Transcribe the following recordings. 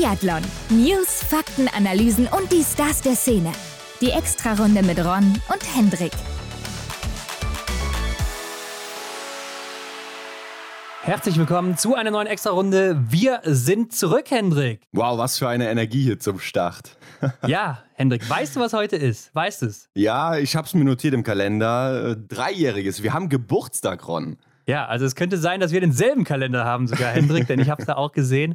Biathlon. News, Fakten, Analysen und die Stars der Szene. Die Extrarunde mit Ron und Hendrik. Herzlich willkommen zu einer neuen Extra-Runde. Wir sind zurück, Hendrik. Wow, was für eine Energie hier zum Start. ja, Hendrik, weißt du, was heute ist? Weißt du es? Ja, ich habe es mir notiert im Kalender. Äh, Dreijähriges. Wir haben Geburtstag, Ron. Ja, also es könnte sein, dass wir denselben Kalender haben, sogar Hendrik, denn ich habe es da auch gesehen.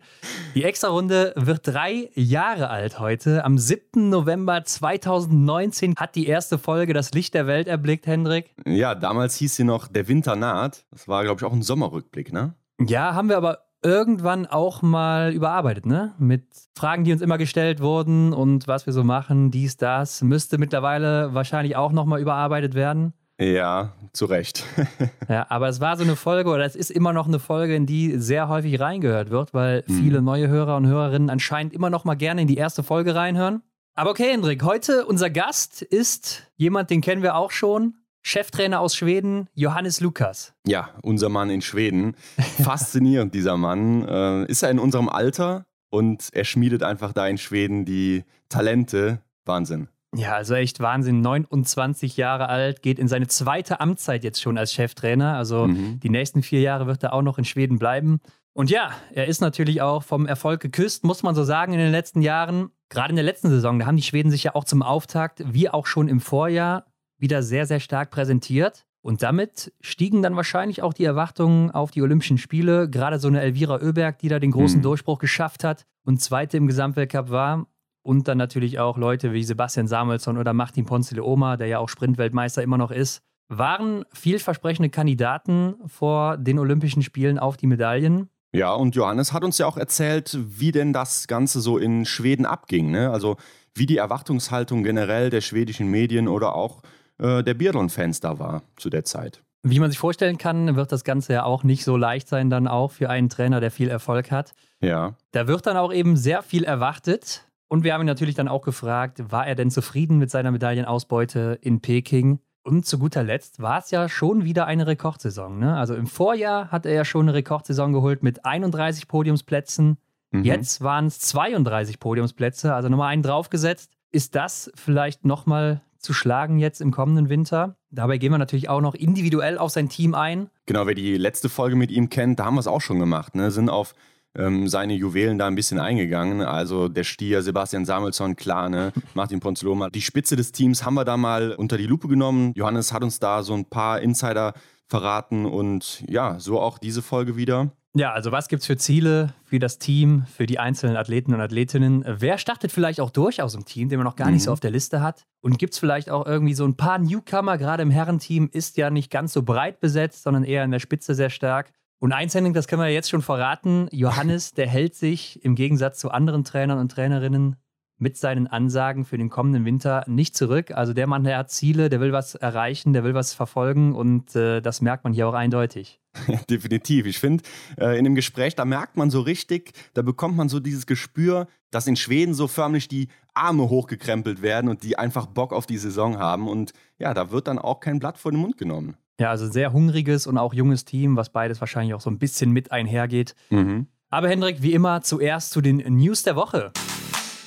Die Extra-Runde wird drei Jahre alt heute. Am 7. November 2019 hat die erste Folge das Licht der Welt erblickt, Hendrik. Ja, damals hieß sie noch Der Winter naht. Das war, glaube ich, auch ein Sommerrückblick, ne? Ja, haben wir aber irgendwann auch mal überarbeitet, ne? Mit Fragen, die uns immer gestellt wurden und was wir so machen, dies, das. Müsste mittlerweile wahrscheinlich auch nochmal überarbeitet werden. Ja, zu Recht. ja, aber es war so eine Folge, oder es ist immer noch eine Folge, in die sehr häufig reingehört wird, weil mhm. viele neue Hörer und Hörerinnen anscheinend immer noch mal gerne in die erste Folge reinhören. Aber okay, Hendrik, heute unser Gast ist jemand, den kennen wir auch schon. Cheftrainer aus Schweden, Johannes Lukas. Ja, unser Mann in Schweden. Faszinierend, dieser Mann. Äh, ist er in unserem Alter und er schmiedet einfach da in Schweden die Talente. Wahnsinn. Ja, also echt Wahnsinn. 29 Jahre alt, geht in seine zweite Amtszeit jetzt schon als Cheftrainer. Also mhm. die nächsten vier Jahre wird er auch noch in Schweden bleiben. Und ja, er ist natürlich auch vom Erfolg geküsst, muss man so sagen, in den letzten Jahren. Gerade in der letzten Saison, da haben die Schweden sich ja auch zum Auftakt, wie auch schon im Vorjahr, wieder sehr, sehr stark präsentiert. Und damit stiegen dann wahrscheinlich auch die Erwartungen auf die Olympischen Spiele. Gerade so eine Elvira Oeberg, die da den großen mhm. Durchbruch geschafft hat und Zweite im Gesamtweltcup war. Und dann natürlich auch Leute wie Sebastian Samuelsson oder Martin Ponce de Oma, der ja auch Sprintweltmeister immer noch ist, waren vielversprechende Kandidaten vor den Olympischen Spielen auf die Medaillen. Ja, und Johannes hat uns ja auch erzählt, wie denn das Ganze so in Schweden abging. Ne? Also wie die Erwartungshaltung generell der schwedischen Medien oder auch äh, der Biathlon-Fans da war zu der Zeit. Wie man sich vorstellen kann, wird das Ganze ja auch nicht so leicht sein, dann auch für einen Trainer, der viel Erfolg hat. Ja. Da wird dann auch eben sehr viel erwartet. Und wir haben ihn natürlich dann auch gefragt, war er denn zufrieden mit seiner Medaillenausbeute in Peking? Und zu guter Letzt war es ja schon wieder eine Rekordsaison. Ne? Also im Vorjahr hat er ja schon eine Rekordsaison geholt mit 31 Podiumsplätzen. Mhm. Jetzt waren es 32 Podiumsplätze, also nochmal einen draufgesetzt. Ist das vielleicht nochmal zu schlagen jetzt im kommenden Winter? Dabei gehen wir natürlich auch noch individuell auf sein Team ein. Genau, wer die letzte Folge mit ihm kennt, da haben wir es auch schon gemacht. Ne? Sind auf ähm, seine Juwelen da ein bisschen eingegangen. Also der Stier, Sebastian Samuelsson, klar, ne? Martin Ponzloma. Die Spitze des Teams haben wir da mal unter die Lupe genommen. Johannes hat uns da so ein paar Insider verraten und ja, so auch diese Folge wieder. Ja, also was gibt es für Ziele für das Team, für die einzelnen Athleten und Athletinnen? Wer startet vielleicht auch durch aus dem Team, den man noch gar nicht so mhm. auf der Liste hat? Und gibt es vielleicht auch irgendwie so ein paar Newcomer? Gerade im Herrenteam ist ja nicht ganz so breit besetzt, sondern eher in der Spitze sehr stark. Und eins, Henning, das können wir jetzt schon verraten. Johannes, der hält sich im Gegensatz zu anderen Trainern und Trainerinnen mit seinen Ansagen für den kommenden Winter nicht zurück. Also der Mann, der hat Ziele, der will was erreichen, der will was verfolgen und äh, das merkt man hier auch eindeutig. Definitiv. Ich finde, äh, in dem Gespräch, da merkt man so richtig, da bekommt man so dieses Gespür, dass in Schweden so förmlich die Arme hochgekrempelt werden und die einfach Bock auf die Saison haben. Und ja, da wird dann auch kein Blatt vor den Mund genommen. Ja, also sehr hungriges und auch junges Team, was beides wahrscheinlich auch so ein bisschen mit einhergeht. Mhm. Aber Hendrik, wie immer, zuerst zu den News der Woche.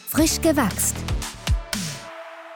Frisch gewachst.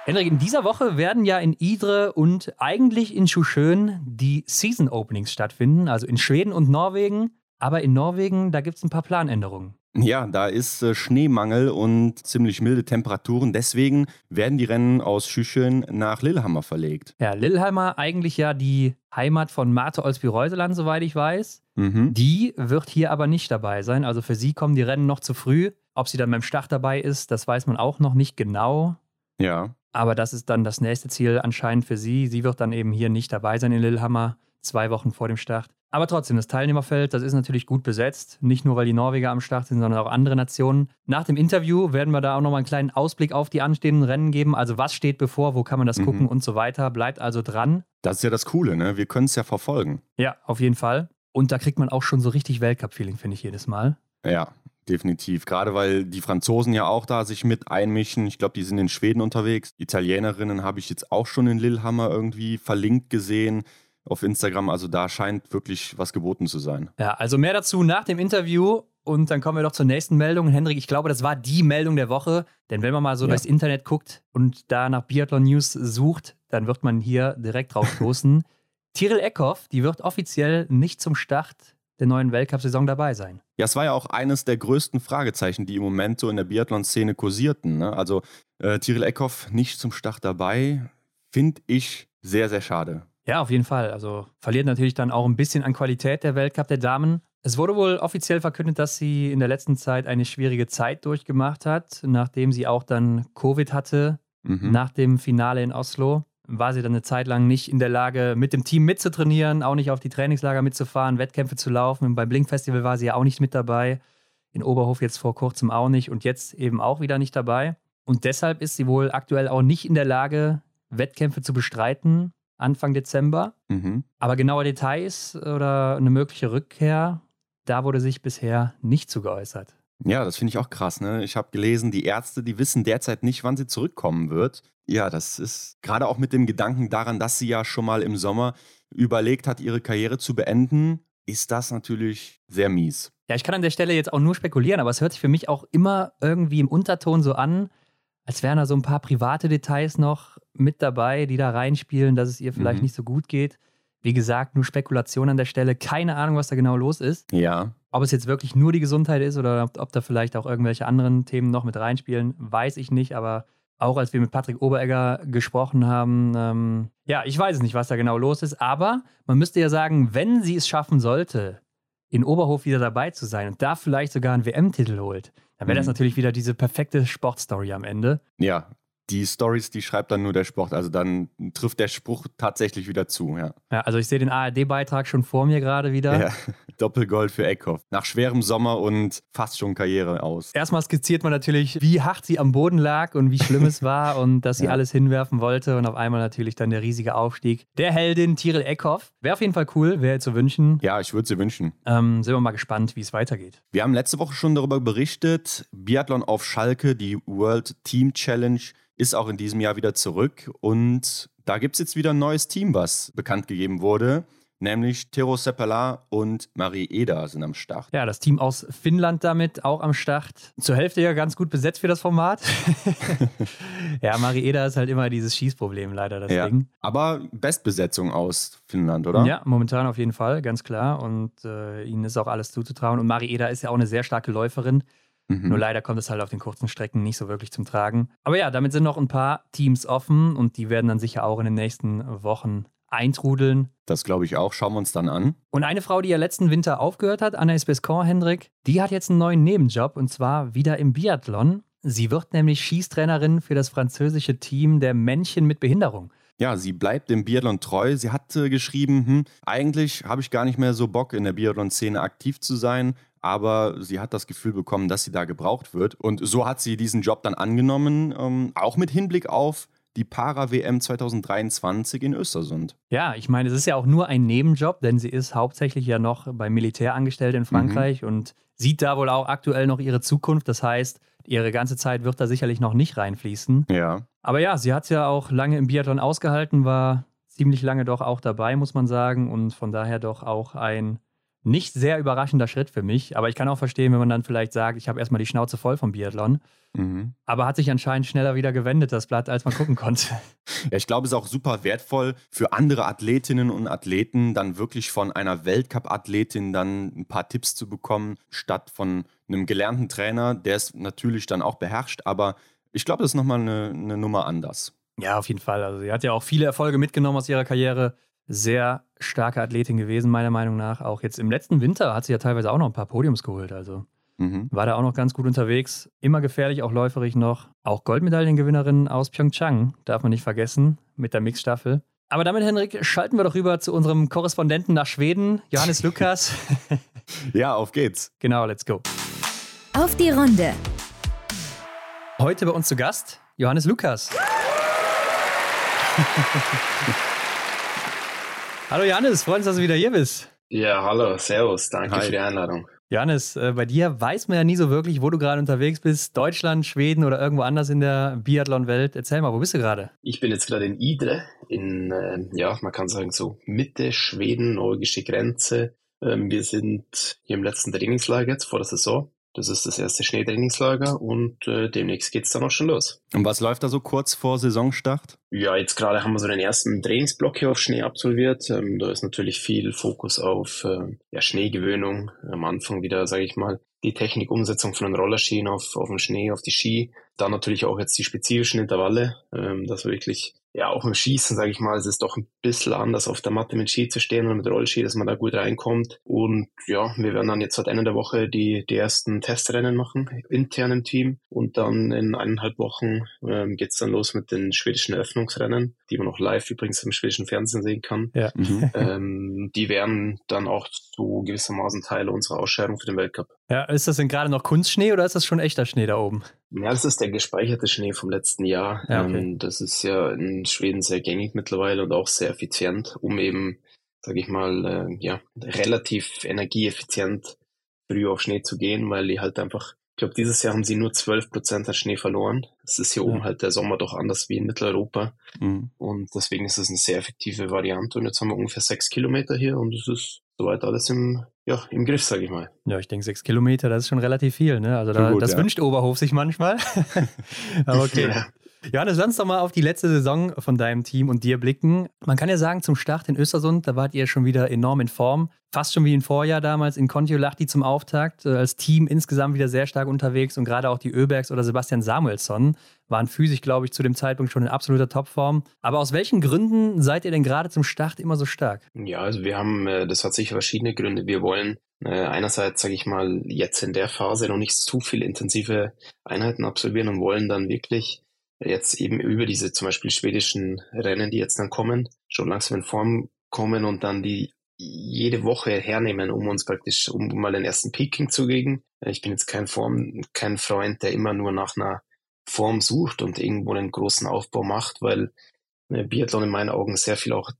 Hendrik, in dieser Woche werden ja in Idre und eigentlich in Schuschön die Season Openings stattfinden, also in Schweden und Norwegen. Aber in Norwegen, da gibt es ein paar Planänderungen. Ja, da ist äh, Schneemangel und ziemlich milde Temperaturen. Deswegen werden die Rennen aus Schüscheln nach Lillehammer verlegt. Ja, Lillehammer eigentlich ja die Heimat von Marte Olsby-Reuseland, soweit ich weiß. Mhm. Die wird hier aber nicht dabei sein. Also für sie kommen die Rennen noch zu früh. Ob sie dann beim Start dabei ist, das weiß man auch noch nicht genau. Ja. Aber das ist dann das nächste Ziel anscheinend für sie. Sie wird dann eben hier nicht dabei sein in Lillehammer, zwei Wochen vor dem Start. Aber trotzdem, das Teilnehmerfeld, das ist natürlich gut besetzt. Nicht nur, weil die Norweger am Start sind, sondern auch andere Nationen. Nach dem Interview werden wir da auch nochmal einen kleinen Ausblick auf die anstehenden Rennen geben. Also was steht bevor, wo kann man das mhm. gucken und so weiter. Bleibt also dran. Das ist ja das Coole, ne? Wir können es ja verfolgen. Ja, auf jeden Fall. Und da kriegt man auch schon so richtig Weltcup-Feeling, finde ich, jedes Mal. Ja, definitiv. Gerade weil die Franzosen ja auch da sich mit einmischen. Ich glaube, die sind in Schweden unterwegs. Italienerinnen habe ich jetzt auch schon in Lillehammer irgendwie verlinkt gesehen auf Instagram. Also da scheint wirklich was geboten zu sein. Ja, also mehr dazu nach dem Interview. Und dann kommen wir doch zur nächsten Meldung. Hendrik, ich glaube, das war die Meldung der Woche. Denn wenn man mal so ja. durchs Internet guckt und da nach Biathlon News sucht, dann wird man hier direkt drauf stoßen. Tyrell Eckhoff, die wird offiziell nicht zum Start der neuen Weltcup-Saison dabei sein. Ja, es war ja auch eines der größten Fragezeichen, die im Moment so in der Biathlon-Szene kursierten. Ne? Also äh, Tyrell Eckhoff nicht zum Start dabei, finde ich sehr, sehr schade. Ja, auf jeden Fall. Also verliert natürlich dann auch ein bisschen an Qualität der Weltcup der Damen. Es wurde wohl offiziell verkündet, dass sie in der letzten Zeit eine schwierige Zeit durchgemacht hat, nachdem sie auch dann Covid hatte, mhm. nach dem Finale in Oslo war sie dann eine Zeit lang nicht in der Lage, mit dem Team mitzutrainieren, auch nicht auf die Trainingslager mitzufahren, Wettkämpfe zu laufen. Beim Blink Festival war sie ja auch nicht mit dabei. In Oberhof jetzt vor kurzem auch nicht und jetzt eben auch wieder nicht dabei. Und deshalb ist sie wohl aktuell auch nicht in der Lage, Wettkämpfe zu bestreiten, Anfang Dezember. Mhm. Aber genaue Details oder eine mögliche Rückkehr, da wurde sich bisher nicht zu geäußert. Ja, das finde ich auch krass. Ne? Ich habe gelesen, die Ärzte, die wissen derzeit nicht, wann sie zurückkommen wird. Ja, das ist gerade auch mit dem Gedanken daran, dass sie ja schon mal im Sommer überlegt hat, ihre Karriere zu beenden, ist das natürlich sehr mies. Ja, ich kann an der Stelle jetzt auch nur spekulieren, aber es hört sich für mich auch immer irgendwie im Unterton so an, als wären da so ein paar private Details noch mit dabei, die da reinspielen, dass es ihr vielleicht mhm. nicht so gut geht. Wie gesagt, nur Spekulation an der Stelle. Keine Ahnung, was da genau los ist. Ja. Ob es jetzt wirklich nur die Gesundheit ist oder ob, ob da vielleicht auch irgendwelche anderen Themen noch mit reinspielen, weiß ich nicht. Aber auch als wir mit Patrick Oberegger gesprochen haben, ähm, ja, ich weiß es nicht, was da genau los ist. Aber man müsste ja sagen, wenn sie es schaffen sollte, in Oberhof wieder dabei zu sein und da vielleicht sogar einen WM-Titel holt, dann wäre das mhm. natürlich wieder diese perfekte Sportstory am Ende. Ja, die Stories, die schreibt dann nur der Sport. Also dann trifft der Spruch tatsächlich wieder zu, ja. Ja, also ich sehe den ARD-Beitrag schon vor mir gerade wieder. Ja, Doppelgold für Eckhoff. Nach schwerem Sommer und fast schon Karriere aus. Erstmal skizziert man natürlich, wie hart sie am Boden lag und wie schlimm es war und dass sie ja. alles hinwerfen wollte. Und auf einmal natürlich dann der riesige Aufstieg der Heldin Tiril Eckhoff. Wäre auf jeden Fall cool, wäre zu wünschen. Ja, ich würde sie wünschen. Ähm, sind wir mal gespannt, wie es weitergeht. Wir haben letzte Woche schon darüber berichtet. Biathlon auf Schalke, die World Team Challenge ist auch in diesem Jahr wieder zurück und da gibt es jetzt wieder ein neues Team, was bekannt gegeben wurde. Nämlich Tero Seppala und Marie Eder sind am Start. Ja, das Team aus Finnland damit auch am Start. Zur Hälfte ja ganz gut besetzt für das Format. ja, Marie Eder ist halt immer dieses Schießproblem leider, das ja, Ding. Aber Bestbesetzung aus Finnland, oder? Ja, momentan auf jeden Fall, ganz klar. Und äh, ihnen ist auch alles zuzutrauen. Und Marie Eder ist ja auch eine sehr starke Läuferin. Mhm. Nur leider kommt es halt auf den kurzen Strecken nicht so wirklich zum Tragen. Aber ja, damit sind noch ein paar Teams offen und die werden dann sicher auch in den nächsten Wochen eintrudeln. Das glaube ich auch. Schauen wir uns dann an. Und eine Frau, die ja letzten Winter aufgehört hat, Anna Bescon, Hendrik, die hat jetzt einen neuen Nebenjob und zwar wieder im Biathlon. Sie wird nämlich Schießtrainerin für das französische Team der Männchen mit Behinderung. Ja, sie bleibt dem Biathlon treu. Sie hat äh, geschrieben, hm, eigentlich habe ich gar nicht mehr so Bock, in der Biathlon-Szene aktiv zu sein, aber sie hat das Gefühl bekommen, dass sie da gebraucht wird. Und so hat sie diesen Job dann angenommen, ähm, auch mit Hinblick auf die Para-WM 2023 in Östersund. Ja, ich meine, es ist ja auch nur ein Nebenjob, denn sie ist hauptsächlich ja noch beim Militär angestellt in Frankreich mhm. und sieht da wohl auch aktuell noch ihre Zukunft. Das heißt, ihre ganze Zeit wird da sicherlich noch nicht reinfließen. Ja. Aber ja, sie hat es ja auch lange im Biathlon ausgehalten, war ziemlich lange doch auch dabei, muss man sagen. Und von daher doch auch ein nicht sehr überraschender Schritt für mich, aber ich kann auch verstehen, wenn man dann vielleicht sagt, ich habe erstmal die Schnauze voll vom Biathlon. Mhm. Aber hat sich anscheinend schneller wieder gewendet, das Blatt, als man gucken konnte. Ja, ich glaube, es ist auch super wertvoll für andere Athletinnen und Athleten, dann wirklich von einer Weltcup-Athletin dann ein paar Tipps zu bekommen, statt von einem gelernten Trainer, der es natürlich dann auch beherrscht. Aber ich glaube, das ist nochmal eine, eine Nummer anders. Ja, auf jeden Fall. Also sie hat ja auch viele Erfolge mitgenommen aus ihrer Karriere sehr starke Athletin gewesen, meiner Meinung nach. Auch jetzt im letzten Winter hat sie ja teilweise auch noch ein paar Podiums geholt. Also mhm. war da auch noch ganz gut unterwegs. Immer gefährlich, auch läuferig noch. Auch Goldmedaillengewinnerin aus Pyeongchang, darf man nicht vergessen, mit der Mixstaffel. Aber damit, Henrik, schalten wir doch rüber zu unserem Korrespondenten nach Schweden, Johannes Lukas. ja, auf geht's. Genau, let's go. Auf die Runde. Heute bei uns zu Gast Johannes Lukas. Hallo Janis, freuen uns, dass du wieder hier bist. Ja, hallo, servus, danke Hi. für die Einladung. Janis, äh, bei dir weiß man ja nie so wirklich, wo du gerade unterwegs bist. Deutschland, Schweden oder irgendwo anders in der Biathlon-Welt. Erzähl mal, wo bist du gerade? Ich bin jetzt gerade in Idre, in, äh, ja, man kann sagen so Mitte Schweden, norwegische Grenze. Ähm, wir sind hier im letzten Trainingslager jetzt vor der Saison. Das ist das erste Schneetrainingslager und äh, demnächst geht's dann auch schon los. Und was läuft da so kurz vor Saisonstart? Ja, jetzt gerade haben wir so den ersten Trainingsblock hier auf Schnee absolviert. Ähm, da ist natürlich viel Fokus auf äh, ja, Schneegewöhnung. Am Anfang wieder, sage ich mal, die Technikumsetzung von den Rollerschienen auf, auf den Schnee, auf die Ski. Dann natürlich auch jetzt die spezifischen Intervalle, ähm, dass wir wirklich ja, auch im Schießen, sage ich mal, es ist doch ein bisschen anders auf der Matte mit Ski zu stehen oder mit Rollski, dass man da gut reinkommt. Und ja, wir werden dann jetzt seit Ende der Woche die, die ersten Testrennen machen, intern im Team. Und dann in eineinhalb Wochen ähm, geht dann los mit den schwedischen Eröffnungsrennen, die man auch live übrigens im schwedischen Fernsehen sehen kann. Ja. Mhm. ähm, die werden dann auch so gewissermaßen Teil unserer Ausscheidung für den Weltcup. Ja, ist das denn gerade noch Kunstschnee oder ist das schon echter Schnee da oben? Ja, das ist der gespeicherte Schnee vom letzten Jahr. Ja, okay. ähm, das ist ja in Schweden sehr gängig mittlerweile und auch sehr effizient, um eben, sage ich mal, äh, ja, relativ energieeffizient früh auf Schnee zu gehen, weil die halt einfach, ich glaube, dieses Jahr haben sie nur 12 Prozent an Schnee verloren. Das ist hier ja. oben halt der Sommer doch anders wie in Mitteleuropa. Mhm. Und deswegen ist es eine sehr effektive Variante. Und jetzt haben wir ungefähr sechs Kilometer hier und es ist soweit alles im, ja, im Griff, sage ich mal. Ja, ich denke, sechs Kilometer, das ist schon relativ viel. Ne? Also da, gut, das ja. wünscht Oberhof sich manchmal. Aber okay. ja. Johannes, lass uns doch mal auf die letzte Saison von deinem Team und dir blicken. Man kann ja sagen, zum Start in Östersund, da wart ihr schon wieder enorm in Form. Fast schon wie im Vorjahr damals in Kontiolahti zum Auftakt. Äh, als Team insgesamt wieder sehr stark unterwegs und gerade auch die Öbergs oder Sebastian Samuelsson waren physisch, glaube ich, zu dem Zeitpunkt schon in absoluter Topform. Aber aus welchen Gründen seid ihr denn gerade zum Start immer so stark? Ja, also wir haben, äh, das hat sicher verschiedene Gründe. Wir wollen äh, einerseits, sage ich mal, jetzt in der Phase noch nicht zu viele intensive Einheiten absolvieren und wollen dann wirklich jetzt eben über diese zum Beispiel schwedischen Rennen, die jetzt dann kommen, schon langsam in Form kommen und dann die jede Woche hernehmen, um uns praktisch, um mal den ersten Peaking zu kriegen. Ich bin jetzt kein Form, kein Freund, der immer nur nach einer Form sucht und irgendwo einen großen Aufbau macht, weil äh, Biathlon in meinen Augen sehr viel auch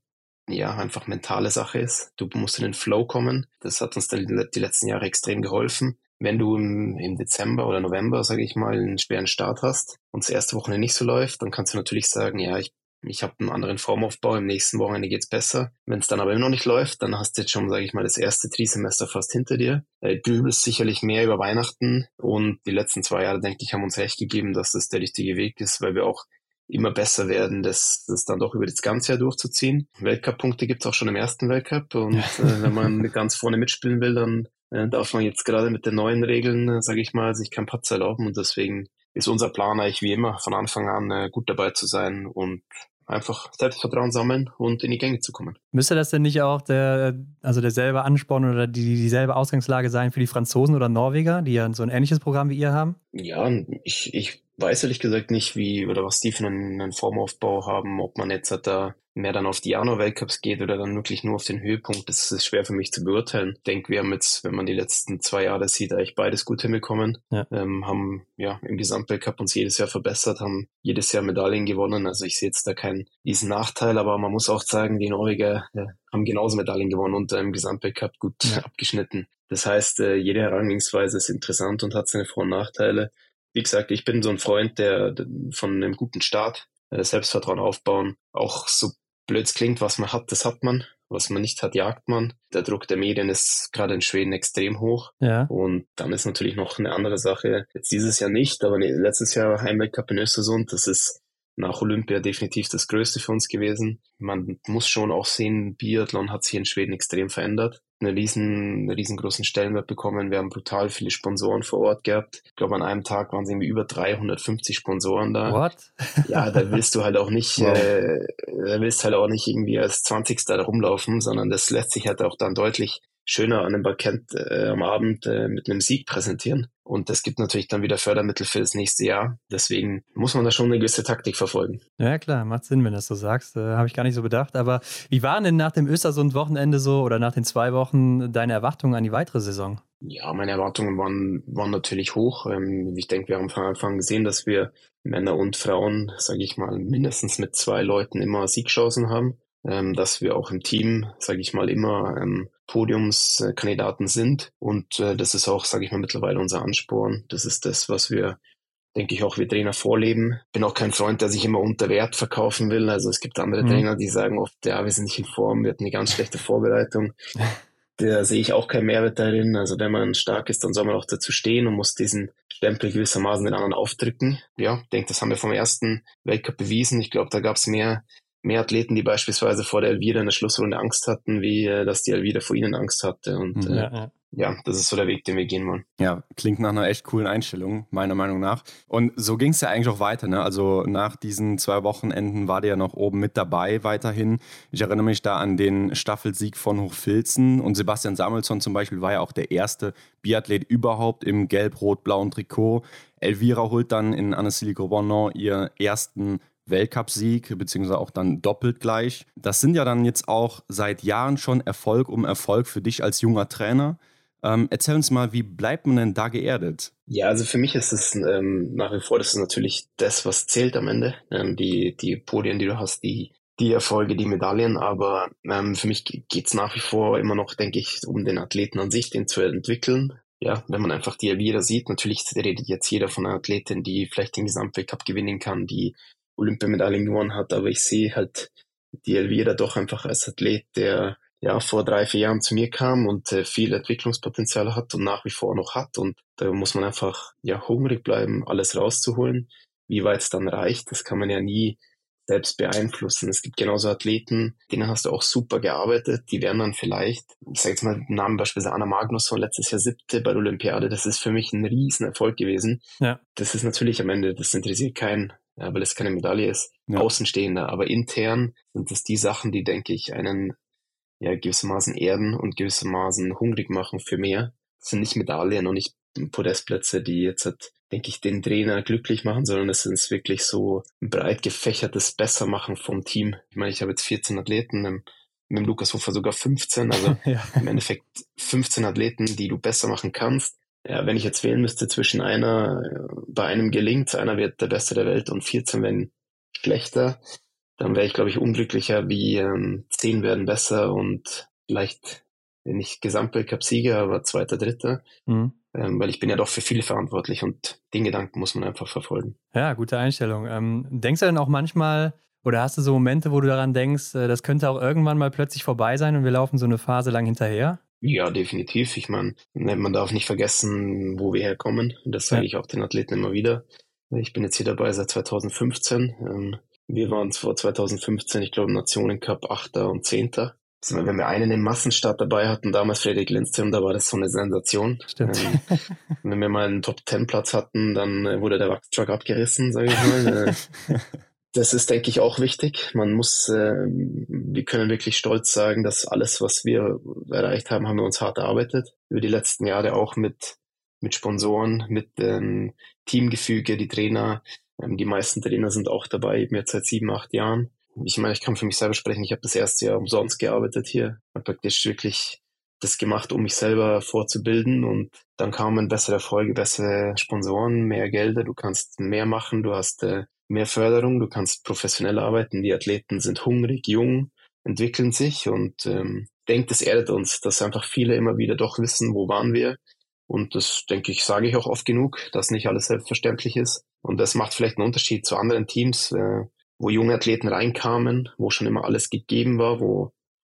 ja, einfach mentale Sache ist. Du musst in den Flow kommen. Das hat uns die letzten Jahre extrem geholfen wenn du im, im Dezember oder November, sage ich mal, einen schweren Start hast und das erste Wochenende nicht so läuft, dann kannst du natürlich sagen, ja, ich, ich habe einen anderen Formaufbau, im nächsten Wochenende geht's besser. Wenn es dann aber immer noch nicht läuft, dann hast du jetzt schon, sage ich mal, das erste Trisemester fast hinter dir. Du grübelst sicherlich mehr über Weihnachten und die letzten zwei Jahre, denke ich, haben uns recht gegeben, dass das der richtige Weg ist, weil wir auch immer besser werden, das, das dann doch über das ganze Jahr durchzuziehen. Weltcup-Punkte gibt's auch schon im ersten Weltcup und äh, wenn man ganz vorne mitspielen will, dann äh, darf man jetzt gerade mit den neuen Regeln, äh, sage ich mal, sich kein Patzer erlauben und deswegen ist unser Plan eigentlich wie immer von Anfang an äh, gut dabei zu sein und einfach Selbstvertrauen sammeln und in die Gänge zu kommen. Müsste das denn nicht auch der, also derselbe Ansporn oder die, dieselbe Ausgangslage sein für die Franzosen oder Norweger, die ja so ein ähnliches Programm wie ihr haben? Ja, ich, ich weiß ehrlich gesagt nicht, wie oder was die für einen, einen Formaufbau haben, ob man jetzt da mehr dann auf die Januar-Weltcups geht oder dann wirklich nur auf den Höhepunkt, das ist schwer für mich zu beurteilen. Ich denke, wir haben jetzt, wenn man die letzten zwei Jahre sieht, eigentlich beides gut hinbekommen. Ja. Ähm, haben ja im Gesamtweltcup uns jedes Jahr verbessert, haben jedes Jahr Medaillen gewonnen. Also ich sehe jetzt da keinen diesen Nachteil, aber man muss auch sagen, die Norweger ja, haben genauso Medaillen gewonnen und im Gesamtweltcup gut ja. abgeschnitten. Das heißt, äh, jede Herangehensweise ist interessant und hat seine Vor- und Nachteile. Wie gesagt, ich bin so ein Freund der, von einem guten Start, äh, Selbstvertrauen aufbauen, auch so blöd klingt, was man hat, das hat man. Was man nicht hat, jagt man. Der Druck der Medien ist gerade in Schweden extrem hoch. Ja. Und dann ist natürlich noch eine andere Sache. Jetzt dieses Jahr nicht, aber letztes Jahr Heimweltcup in Östersund, das ist nach Olympia definitiv das Größte für uns gewesen. Man muss schon auch sehen, Biathlon hat sich in Schweden extrem verändert. Eine riesen, einen riesengroßen Stellenwert bekommen. Wir haben brutal viele Sponsoren vor Ort gehabt. Ich glaube, an einem Tag waren es irgendwie über 350 Sponsoren da. What? Ja, da willst du halt auch nicht, wow. äh, da willst halt auch nicht irgendwie als 20. da rumlaufen, sondern das lässt sich halt auch dann deutlich schöner an einem Bankett äh, am Abend äh, mit einem Sieg präsentieren. Und das gibt natürlich dann wieder Fördermittel für das nächste Jahr. Deswegen muss man da schon eine gewisse Taktik verfolgen. Ja, klar, macht Sinn, wenn du das so sagst. Äh, Habe ich gar nicht so bedacht. Aber wie waren denn nach dem Östersund-Wochenende so oder nach den zwei Wochen deine Erwartungen an die weitere Saison? Ja, meine Erwartungen waren, waren natürlich hoch. Ähm, ich denke, wir haben von Anfang gesehen, dass wir Männer und Frauen, sage ich mal, mindestens mit zwei Leuten immer Siegchancen haben ähm, dass wir auch im Team, sage ich mal, immer ähm, Podiumskandidaten sind. Und äh, das ist auch, sage ich mal, mittlerweile unser Ansporn. Das ist das, was wir, denke ich, auch wie Trainer vorleben. Bin auch kein Freund, der sich immer unter Wert verkaufen will. Also es gibt andere mhm. Trainer, die sagen oft, ja, wir sind nicht in Form, wir hatten eine ganz schlechte Vorbereitung. da sehe ich auch keinen Mehrwert darin. Also wenn man stark ist, dann soll man auch dazu stehen und muss diesen Stempel gewissermaßen den anderen aufdrücken. Ja, ich denke, das haben wir vom ersten Weltcup bewiesen. Ich glaube, da gab es mehr, mehr Athleten, die beispielsweise vor der Elvira in der Schlussrunde Angst hatten, wie äh, dass die Elvira vor ihnen Angst hatte. Und mhm. äh, ja, ja ja, das ist so der Weg, den wir gehen wollen. Ja, klingt nach einer echt coolen Einstellung, meiner Meinung nach. Und so ging es ja eigentlich auch weiter. Ne? Also nach diesen zwei Wochenenden war der ja noch oben mit dabei weiterhin. Ich erinnere mich da an den Staffelsieg von Hochfilzen und Sebastian Samuelsson zum Beispiel war ja auch der erste Biathlet überhaupt im gelb-rot-blauen Trikot. Elvira holt dann in Annecy Gouvernant ihren ersten Weltcupsieg, beziehungsweise auch dann doppelt gleich. Das sind ja dann jetzt auch seit Jahren schon Erfolg um Erfolg für dich als junger Trainer. Ähm, erzähl uns mal, wie bleibt man denn da geerdet? Ja, also für mich ist es ähm, nach wie vor, das ist natürlich das, was zählt am Ende. Ähm, die, die Podien, die du hast, die, die Erfolge, die Medaillen, aber ähm, für mich geht's nach wie vor immer noch, denke ich, um den Athleten an sich, den zu entwickeln. Ja, wenn man einfach die Elvira sieht, natürlich redet jetzt jeder von einer Athletin, die vielleicht den Gesamtweltcup gewinnen kann, die Olympiamedaillen gewonnen hat, aber ich sehe halt die Elvira doch einfach als Athlet, der ja, vor drei, vier Jahren zu mir kam und äh, viel Entwicklungspotenzial hat und nach wie vor noch hat. Und da muss man einfach ja hungrig bleiben, alles rauszuholen. Wie weit es dann reicht, das kann man ja nie selbst beeinflussen. Es gibt genauso Athleten, denen hast du auch super gearbeitet, die werden dann vielleicht, ich sage jetzt mal den Namen beispielsweise Anna Magnusson, letztes Jahr siebte bei der Olympiade, das ist für mich ein Riesenerfolg gewesen. Ja. Das ist natürlich am Ende, das interessiert keinen, weil es keine Medaille ist, ja. Außenstehender, aber intern sind das die Sachen, die, denke ich, einen ja, gewissermaßen erden und gewissermaßen hungrig machen für mehr. Das sind nicht Medaillen und nicht Podestplätze, die jetzt, halt, denke ich, den Trainer glücklich machen, sondern es ist wirklich so ein breit gefächertes Bessermachen vom Team. Ich meine, ich habe jetzt 14 Athleten, mit dem Lukas Hofer sogar 15, also ja. im Endeffekt 15 Athleten, die du besser machen kannst. Ja, wenn ich jetzt wählen müsste zwischen einer, bei einem gelingt, einer wird der Beste der Welt und 14 werden schlechter, dann wäre ich, glaube ich, unglücklicher, wie ähm, zehn werden besser und vielleicht nicht Gesamtweltcup-Sieger, aber zweiter, dritter. Mhm. Ähm, weil ich bin ja doch für viele verantwortlich und den Gedanken muss man einfach verfolgen. Ja, gute Einstellung. Ähm, denkst du denn auch manchmal, oder hast du so Momente, wo du daran denkst, äh, das könnte auch irgendwann mal plötzlich vorbei sein und wir laufen so eine Phase lang hinterher? Ja, definitiv. Ich meine, man darf nicht vergessen, wo wir herkommen. Das sage ja. ich auch den Athleten immer wieder. Ich bin jetzt hier dabei seit 2015. Ähm, wir waren vor 2015, ich glaube, Nationencup 8. und 10. Also, wenn wir einen im Massenstart dabei hatten, damals Frederik Lindström, da war das so eine Sensation. Stimmt. Ähm, wenn wir mal einen Top-10-Platz hatten, dann äh, wurde der Wachstruck abgerissen, sage ich mal. Das ist, denke ich, auch wichtig. Man muss, äh, wir können wirklich stolz sagen, dass alles, was wir erreicht haben, haben wir uns hart erarbeitet. Über die letzten Jahre auch mit, mit Sponsoren, mit dem Teamgefüge, die Trainer, ähm, die meisten Trainer sind auch dabei, eben jetzt seit sieben, acht Jahren. Ich meine, ich kann für mich selber sprechen. Ich habe das erste Jahr umsonst gearbeitet hier. Habe praktisch wirklich das gemacht, um mich selber vorzubilden und dann kamen bessere Erfolge, bessere Sponsoren, mehr Gelder, du kannst mehr machen, du hast äh, mehr Förderung, du kannst professionell arbeiten, die Athleten sind hungrig, jung, entwickeln sich und ähm, denkt, es erdet uns, dass einfach viele immer wieder doch wissen, wo waren wir, und das, denke ich, sage ich auch oft genug, dass nicht alles selbstverständlich ist. Und das macht vielleicht einen Unterschied zu anderen Teams, äh, wo junge Athleten reinkamen, wo schon immer alles gegeben war, wo,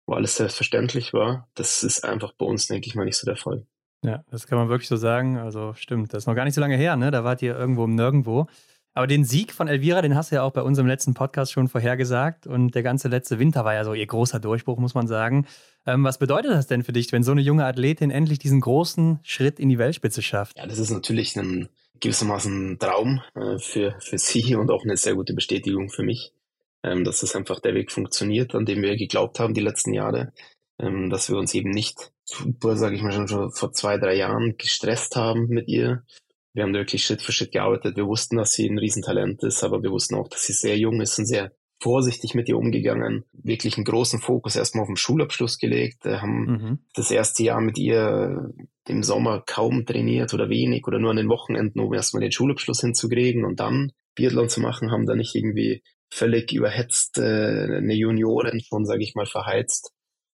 wo alles selbstverständlich war. Das ist einfach bei uns, denke ich mal, nicht so der Fall. Ja, das kann man wirklich so sagen. Also stimmt, das ist noch gar nicht so lange her, ne? Da wart ihr irgendwo im Nirgendwo. Aber den Sieg von Elvira, den hast du ja auch bei unserem letzten Podcast schon vorhergesagt. Und der ganze letzte Winter war ja so ihr großer Durchbruch, muss man sagen. Ähm, was bedeutet das denn für dich, wenn so eine junge Athletin endlich diesen großen Schritt in die Weltspitze schafft? Ja, das ist natürlich ein gewissermaßen Traum äh, für, für sie und auch eine sehr gute Bestätigung für mich, ähm, dass das einfach der Weg funktioniert, an dem wir geglaubt haben die letzten Jahre. Ähm, dass wir uns eben nicht super, sage ich mal, schon, schon vor zwei, drei Jahren gestresst haben mit ihr, wir haben wirklich Schritt für Schritt gearbeitet. Wir wussten, dass sie ein Riesentalent ist, aber wir wussten auch, dass sie sehr jung ist und sehr vorsichtig mit ihr umgegangen. Wirklich einen großen Fokus erstmal auf den Schulabschluss gelegt, wir haben mhm. das erste Jahr mit ihr im Sommer kaum trainiert oder wenig oder nur an den Wochenenden, um erstmal den Schulabschluss hinzukriegen und dann Biathlon zu machen, haben da nicht irgendwie völlig überhetzt äh, eine Juniorin schon, sage ich mal, verheizt.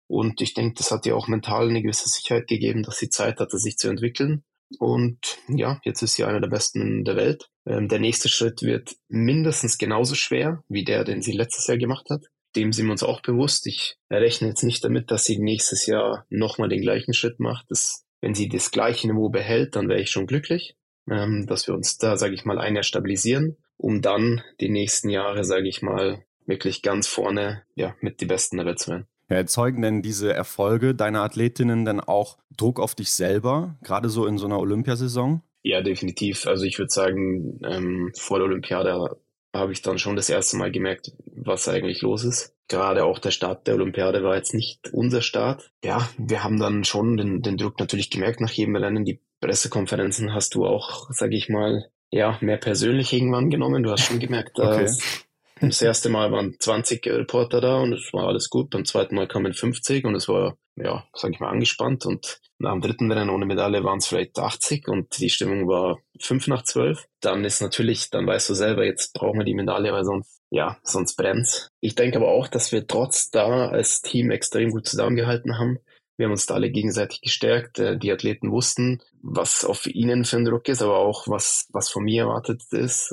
Und ich denke, das hat ihr auch mental eine gewisse Sicherheit gegeben, dass sie Zeit hatte, sich zu entwickeln. Und ja, jetzt ist sie einer der besten der Welt. Ähm, der nächste Schritt wird mindestens genauso schwer wie der, den sie letztes Jahr gemacht hat. dem sind wir uns auch bewusst. Ich rechne jetzt nicht damit, dass sie nächstes Jahr nochmal den gleichen Schritt macht. Das, wenn sie das gleiche Niveau behält, dann wäre ich schon glücklich, ähm, dass wir uns da, sage ich mal, ein Jahr stabilisieren, um dann die nächsten Jahre, sage ich mal, wirklich ganz vorne ja, mit die Besten der Welt zu werden. Ja, erzeugen denn diese Erfolge deiner Athletinnen dann auch Druck auf dich selber, gerade so in so einer Olympiasaison? Ja, definitiv. Also ich würde sagen, ähm, vor der Olympiade habe ich dann schon das erste Mal gemerkt, was eigentlich los ist. Gerade auch der Start der Olympiade war jetzt nicht unser Start. Ja, wir haben dann schon den, den Druck natürlich gemerkt nach jedem Rennen. Die Pressekonferenzen hast du auch, sage ich mal, ja, mehr persönlich irgendwann genommen. Du hast schon gemerkt, okay. dass das erste Mal waren 20 Reporter da und es war alles gut. Beim zweiten Mal kamen 50 und es war, ja, sag ich mal, angespannt. Und nach dem dritten Rennen ohne Medaille waren es vielleicht 80 und die Stimmung war 5 nach 12. Dann ist natürlich, dann weißt du selber, jetzt brauchen wir die Medaille, weil sonst, ja, sonst brennt's. Ich denke aber auch, dass wir trotz da als Team extrem gut zusammengehalten haben. Wir haben uns da alle gegenseitig gestärkt. Äh, die Athleten wussten, was auf ihnen für ein Druck ist, aber auch was, was von mir erwartet ist.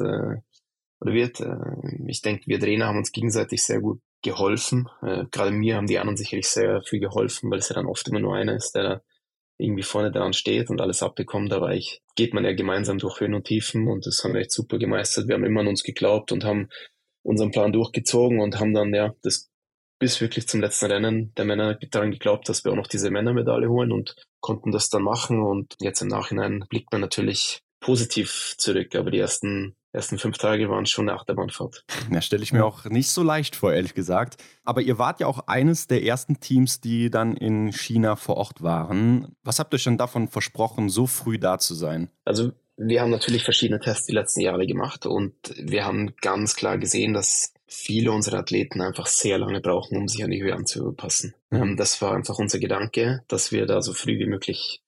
Oder wird. Äh, ich denke, wir Trainer haben uns gegenseitig sehr gut geholfen. Äh, gerade mir haben die anderen sicherlich sehr viel geholfen, weil es ja dann oft immer nur einer ist, der irgendwie vorne dran steht und alles abbekommt. Aber ich geht man ja gemeinsam durch Höhen und Tiefen und das haben wir echt super gemeistert. Wir haben immer an uns geglaubt und haben unseren Plan durchgezogen und haben dann ja das bis wirklich zum letzten Rennen der Männer daran geglaubt, dass wir auch noch diese Männermedaille holen und konnten das dann machen. Und jetzt im Nachhinein blickt man natürlich positiv zurück, aber die ersten ersten fünf Tage waren schon eine Achterbahnfahrt. Ja, stelle ich mir auch nicht so leicht vor, ehrlich gesagt. Aber ihr wart ja auch eines der ersten Teams, die dann in China vor Ort waren. Was habt ihr schon davon versprochen, so früh da zu sein? Also wir haben natürlich verschiedene Tests die letzten Jahre gemacht und wir haben ganz klar gesehen, dass viele unserer Athleten einfach sehr lange brauchen, um sich an die Höhe anzupassen. Mhm. Das war einfach unser Gedanke, dass wir da so früh wie möglich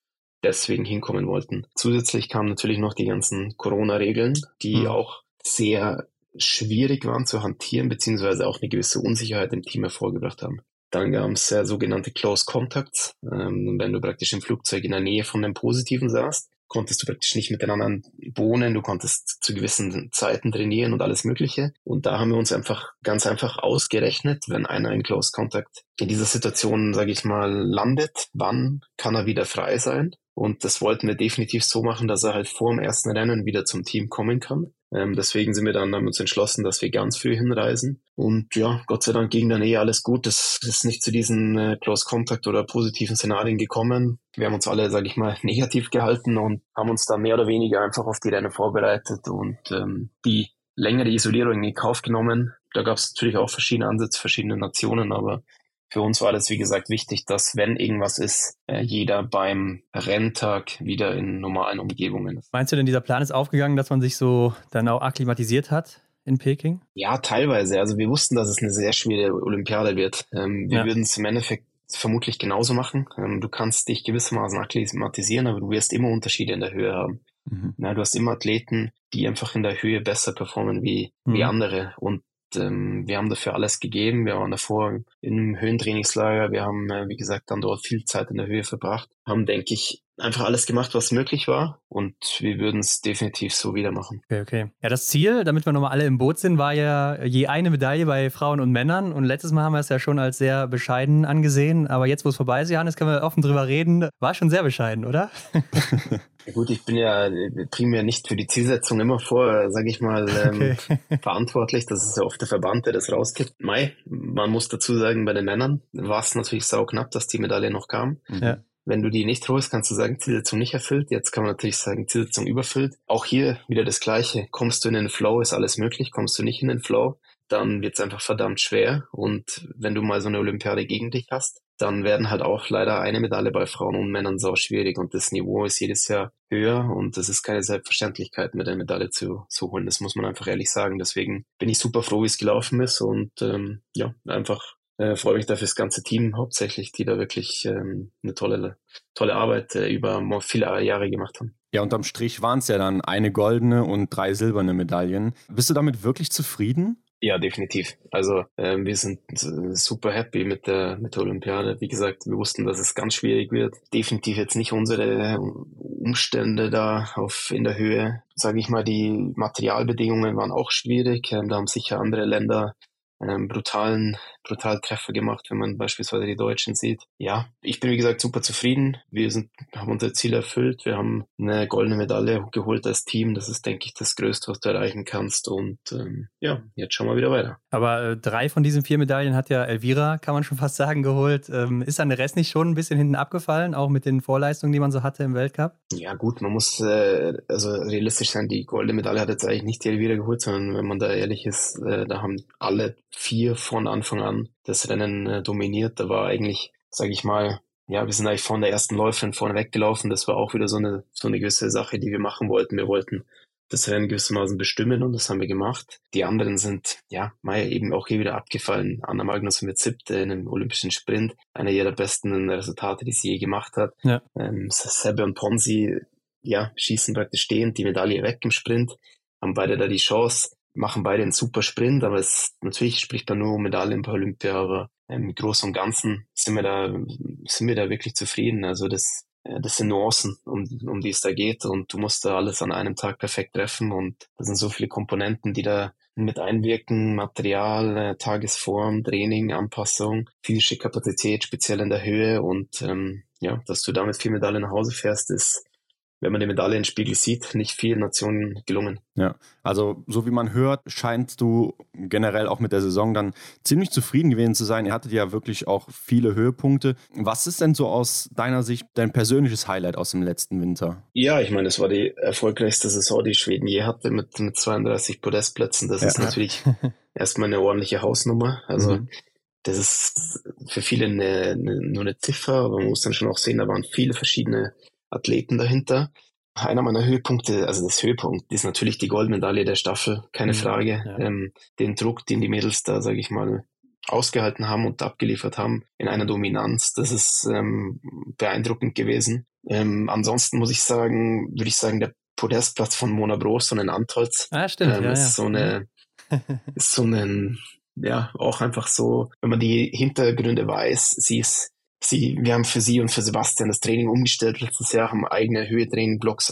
deswegen hinkommen wollten. Zusätzlich kamen natürlich noch die ganzen Corona-Regeln, die mhm. auch sehr schwierig waren zu hantieren, beziehungsweise auch eine gewisse Unsicherheit im Team hervorgebracht haben. Dann gab es äh, sogenannte Close Contacts, ähm, wenn du praktisch im Flugzeug in der Nähe von dem Positiven saßt konntest du praktisch nicht miteinander wohnen, du konntest zu gewissen Zeiten trainieren und alles Mögliche. Und da haben wir uns einfach ganz einfach ausgerechnet, wenn einer in Close Contact in dieser Situation, sage ich mal, landet, wann kann er wieder frei sein? Und das wollten wir definitiv so machen, dass er halt vor dem ersten Rennen wieder zum Team kommen kann. Ähm, deswegen sind wir dann haben uns entschlossen, dass wir ganz früh hinreisen. Und ja, Gott sei Dank ging dann eh alles gut. Es ist nicht zu diesen äh, Close Contact oder positiven Szenarien gekommen. Wir haben uns alle, sage ich mal, negativ gehalten und haben uns da mehr oder weniger einfach auf die Rennen vorbereitet und ähm, die längere Isolierung in Kauf genommen. Da gab es natürlich auch verschiedene Ansätze, verschiedene Nationen, aber für uns war das, wie gesagt, wichtig, dass, wenn irgendwas ist, äh, jeder beim Renntag wieder in normalen Umgebungen ist. Meinst du denn, dieser Plan ist aufgegangen, dass man sich so dann auch akklimatisiert hat? in Peking? Ja, teilweise. Also wir wussten, dass es eine sehr schwere Olympiade wird. Ähm, wir ja. würden es im Endeffekt vermutlich genauso machen. Ähm, du kannst dich gewissermaßen akklimatisieren, aber du wirst immer Unterschiede in der Höhe haben. Mhm. Ja, du hast immer Athleten, die einfach in der Höhe besser performen wie, mhm. wie andere. Und ähm, wir haben dafür alles gegeben. Wir waren davor im Höhentrainingslager. Wir haben, äh, wie gesagt, dann dort viel Zeit in der Höhe verbracht. Haben, denke ich, einfach alles gemacht, was möglich war. Und wir würden es definitiv so wieder machen. Okay, okay. Ja, das Ziel, damit wir nochmal alle im Boot sind, war ja je eine Medaille bei Frauen und Männern. Und letztes Mal haben wir es ja schon als sehr bescheiden angesehen. Aber jetzt, wo es vorbei ist, Johannes, können wir offen drüber reden. War schon sehr bescheiden, oder? Ja, gut, ich bin ja primär nicht für die Zielsetzung immer vor, sage ich mal, ähm, okay. verantwortlich. Das ist ja oft der Verband, der das rausgibt. Mai, man muss dazu sagen, bei den Männern war es natürlich sau knapp, dass die Medaille noch kam. Ja. Wenn du die nicht holst, kannst du sagen, Zielsetzung nicht erfüllt. Jetzt kann man natürlich sagen, Zielsetzung überfüllt. Auch hier wieder das Gleiche. Kommst du in den Flow, ist alles möglich. Kommst du nicht in den Flow, dann wird es einfach verdammt schwer. Und wenn du mal so eine Olympiade gegen dich hast, dann werden halt auch leider eine Medaille bei Frauen und Männern sau schwierig. Und das Niveau ist jedes Jahr höher und das ist keine Selbstverständlichkeit, mit der Medaille zu, zu holen. Das muss man einfach ehrlich sagen. Deswegen bin ich super froh, wie es gelaufen ist und ähm, ja, einfach äh, freue mich da fürs ganze Team hauptsächlich, die da wirklich ähm, eine tolle, tolle Arbeit äh, über viele Jahre gemacht haben. Ja, unterm Strich waren es ja dann eine goldene und drei silberne Medaillen. Bist du damit wirklich zufrieden? Ja, definitiv. Also ähm, wir sind super happy mit der, mit der Olympiade. Wie gesagt, wir wussten, dass es ganz schwierig wird. Definitiv jetzt nicht unsere Umstände da auf in der Höhe. Sage ich mal, die Materialbedingungen waren auch schwierig. Ähm, da haben sicher andere Länder ähm, brutalen, brutalen Treffer gemacht, wenn man beispielsweise die Deutschen sieht. Ja, ich bin wie gesagt super zufrieden. Wir sind, haben unser Ziel erfüllt. Wir haben eine goldene Medaille geholt als Team. Das ist, denke ich, das Größte, was du erreichen kannst. Und ähm, ja, jetzt schauen wir wieder weiter. Aber äh, drei von diesen vier Medaillen hat ja Elvira, kann man schon fast sagen, geholt. Ähm, ist dann der Rest nicht schon ein bisschen hinten abgefallen, auch mit den Vorleistungen, die man so hatte im Weltcup? Ja gut, man muss äh, also realistisch sein. Die goldene Medaille hat jetzt eigentlich nicht die Elvira geholt, sondern wenn man da ehrlich ist, äh, da haben alle vier von Anfang an das Rennen äh, dominiert. Da war eigentlich, sage ich mal, ja, wir sind eigentlich von der ersten Läuferin vorne weggelaufen. Das war auch wieder so eine, so eine gewisse Sache, die wir machen wollten. Wir wollten das Rennen gewissermaßen bestimmen und das haben wir gemacht. Die anderen sind, ja, Maya eben auch hier wieder abgefallen. Anna Magnus mit siebte in einem olympischen Sprint. Einer ihrer besten Resultate, die sie je gemacht hat. Ja. Ähm, Sebe und Ponzi, ja, schießen praktisch stehend die Medaille weg im Sprint. Haben beide da die Chance machen beide einen super Sprint, aber es natürlich spricht man nur um Medaillen bei Olympia, aber im Großen und Ganzen sind wir da, sind wir da wirklich zufrieden. Also das, das sind Nuancen, um, um die es da geht und du musst da alles an einem Tag perfekt treffen und da sind so viele Komponenten, die da mit einwirken, Material, äh, Tagesform, Training, Anpassung, physische Kapazität, speziell in der Höhe und ähm, ja, dass du damit vier Medaillen nach Hause fährst, ist wenn man die Medaille im Spiegel sieht, nicht vielen Nationen gelungen. Ja, also so wie man hört, scheinst du generell auch mit der Saison dann ziemlich zufrieden gewesen zu sein. Ihr hattet ja wirklich auch viele Höhepunkte. Was ist denn so aus deiner Sicht dein persönliches Highlight aus dem letzten Winter? Ja, ich meine, es war die erfolgreichste Saison, die Schweden je hatte mit, mit 32 Podestplätzen. Das ja. ist natürlich erstmal eine ordentliche Hausnummer. Also mhm. das ist für viele eine, eine, nur eine Ziffer, aber man muss dann schon auch sehen, da waren viele verschiedene Athleten dahinter. Einer meiner Höhepunkte, also das Höhepunkt, ist natürlich die Goldmedaille der Staffel, keine mhm, Frage. Ja. Ähm, den Druck, den die Mädels da, sage ich mal, ausgehalten haben und abgeliefert haben in einer Dominanz, das ist ähm, beeindruckend gewesen. Ähm, ansonsten muss ich sagen, würde ich sagen, der Podestplatz von Mona Bros und in Antolz ah, stimmt, ähm, ja, ist ja. so eine, ist so ein, ja, auch einfach so, wenn man die Hintergründe weiß, sie ist sie, wir haben für sie und für Sebastian das Training umgestellt letztes Jahr, haben eigene Höhetraining-Blocks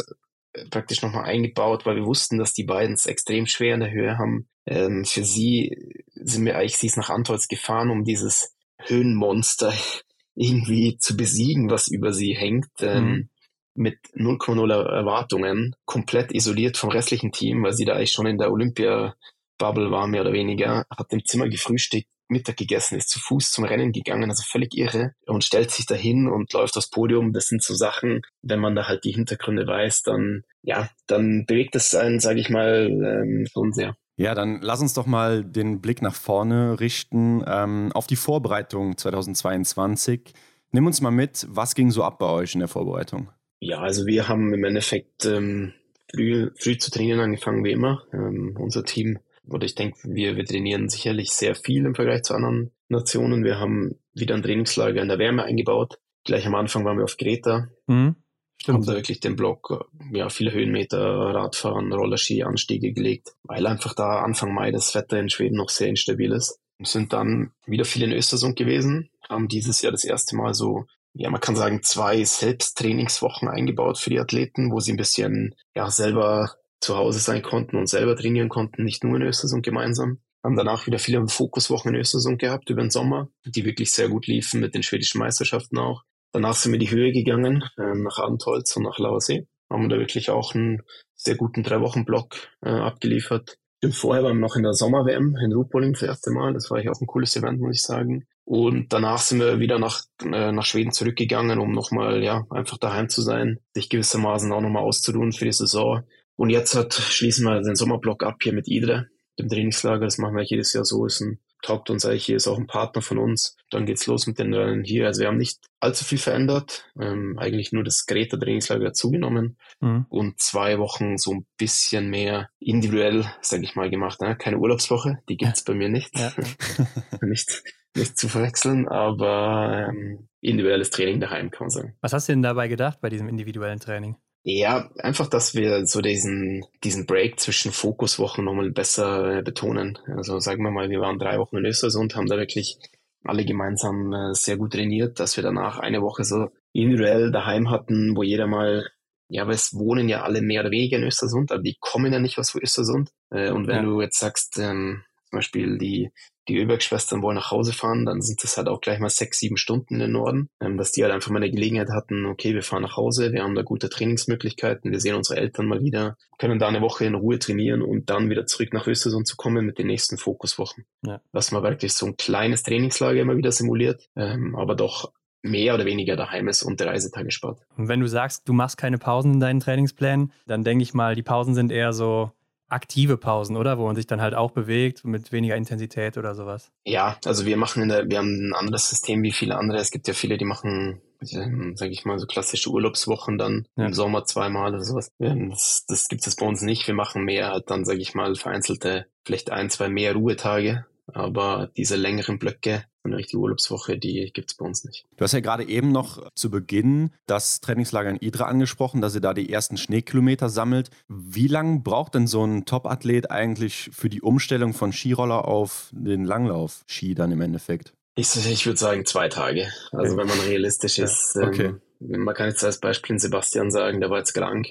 äh, praktisch nochmal eingebaut, weil wir wussten, dass die beiden es extrem schwer in der Höhe haben. Ähm, für sie sind wir eigentlich, sie ist nach Antolz gefahren, um dieses Höhenmonster irgendwie zu besiegen, was über sie hängt. Ähm, mhm. Mit 0,0 Erwartungen, komplett isoliert vom restlichen Team, weil sie da eigentlich schon in der Olympia-Bubble war, mehr oder weniger, hat im Zimmer gefrühstückt, Mittag gegessen, ist zu Fuß zum Rennen gegangen, also völlig irre und stellt sich dahin und läuft aufs Podium. Das sind so Sachen, wenn man da halt die Hintergründe weiß, dann ja, dann bewegt es einen, sage ich mal, ähm, schon sehr. Ja, dann lass uns doch mal den Blick nach vorne richten ähm, auf die Vorbereitung 2022. Nimm uns mal mit, was ging so ab bei euch in der Vorbereitung? Ja, also wir haben im Endeffekt ähm, früh, früh zu trainieren angefangen wie immer. Ähm, unser Team oder ich denke, wir, wir trainieren sicherlich sehr viel im Vergleich zu anderen Nationen. Wir haben wieder ein Trainingslager in der Wärme eingebaut. Gleich am Anfang waren wir auf Greta. Mhm. Stimmt. Haben da wirklich den Block, ja, viele Höhenmeter, Radfahren, Rollerski, Anstiege gelegt, weil einfach da Anfang Mai das Wetter in Schweden noch sehr instabil ist. Wir sind dann wieder viel in Östersund gewesen, haben dieses Jahr das erste Mal so, ja, man kann sagen, zwei Selbsttrainingswochen eingebaut für die Athleten, wo sie ein bisschen, ja, selber zu Hause sein konnten und selber trainieren konnten, nicht nur in Östersund gemeinsam. Haben danach wieder viele Fokuswochen in Östersund gehabt über den Sommer, die wirklich sehr gut liefen mit den schwedischen Meisterschaften auch. Danach sind wir die Höhe gegangen, äh, nach Abendholz und nach Lauersee. Haben da wirklich auch einen sehr guten Drei-Wochen-Block äh, abgeliefert. Und vorher waren wir noch in der Sommer-WM in Ruhpolding das erste Mal. Das war ja auch ein cooles Event, muss ich sagen. Und danach sind wir wieder nach, äh, nach Schweden zurückgegangen, um nochmal, ja, einfach daheim zu sein, sich gewissermaßen auch nochmal auszuruhen für die Saison und jetzt hat, schließen wir den Sommerblock ab hier mit Idre, dem Trainingslager. Das machen wir jedes Jahr so. Ist ein, taugt uns eigentlich hier, ist auch ein Partner von uns. Dann geht's los mit den Rennen hier. Also wir haben nicht allzu viel verändert. Ähm, eigentlich nur das Greta Trainingslager zugenommen mhm. und zwei Wochen so ein bisschen mehr individuell, sage ich mal, gemacht. Ne? Keine Urlaubswoche, die gibt's bei mir nicht. Ja. nicht, nicht zu verwechseln, aber ähm, individuelles Training daheim, kann man sagen. Was hast du denn dabei gedacht bei diesem individuellen Training? Ja, einfach, dass wir so diesen, diesen Break zwischen Fokuswochen nochmal besser äh, betonen. Also sagen wir mal, wir waren drei Wochen in Östersund, haben da wirklich alle gemeinsam äh, sehr gut trainiert, dass wir danach eine Woche so individuell daheim hatten, wo jeder mal, ja, weil es wohnen ja alle mehr oder weniger in Östersund, aber die kommen ja nicht aus Östersund. Äh, und wenn ja. du jetzt sagst, ähm, zum Beispiel die, die Ölberg-Schwestern wollen nach Hause fahren, dann sind das halt auch gleich mal sechs, sieben Stunden in den Norden, ähm, dass die halt einfach mal eine Gelegenheit hatten, okay, wir fahren nach Hause, wir haben da gute Trainingsmöglichkeiten, wir sehen unsere Eltern mal wieder, können da eine Woche in Ruhe trainieren und dann wieder zurück nach Östersund zu kommen mit den nächsten Fokuswochen. Ja. Dass man wirklich so ein kleines Trainingslager immer wieder simuliert, ähm, aber doch mehr oder weniger daheim ist und der Reisetage spart. Und wenn du sagst, du machst keine Pausen in deinen Trainingsplänen, dann denke ich mal, die Pausen sind eher so aktive Pausen, oder? Wo man sich dann halt auch bewegt mit weniger Intensität oder sowas. Ja, also wir machen in der, wir haben ein anderes System wie viele andere. Es gibt ja viele, die machen, ähm, sage ich mal, so klassische Urlaubswochen dann ja. im Sommer zweimal oder sowas. Das, das gibt es bei uns nicht. Wir machen mehr halt dann, sage ich mal, vereinzelte, vielleicht ein, zwei mehr Ruhetage. Aber diese längeren Blöcke, eine richtige Urlaubswoche, die gibt es bei uns nicht. Du hast ja gerade eben noch zu Beginn das Trainingslager in Idra angesprochen, dass ihr da die ersten Schneekilometer sammelt. Wie lange braucht denn so ein Top-Athlet eigentlich für die Umstellung von Skiroller auf den Langlauf-Ski dann im Endeffekt? Ich, ich würde sagen zwei Tage. Also okay. wenn man realistisch ist. Ja, okay. ähm, man kann jetzt als Beispiel Sebastian sagen, der war jetzt krank.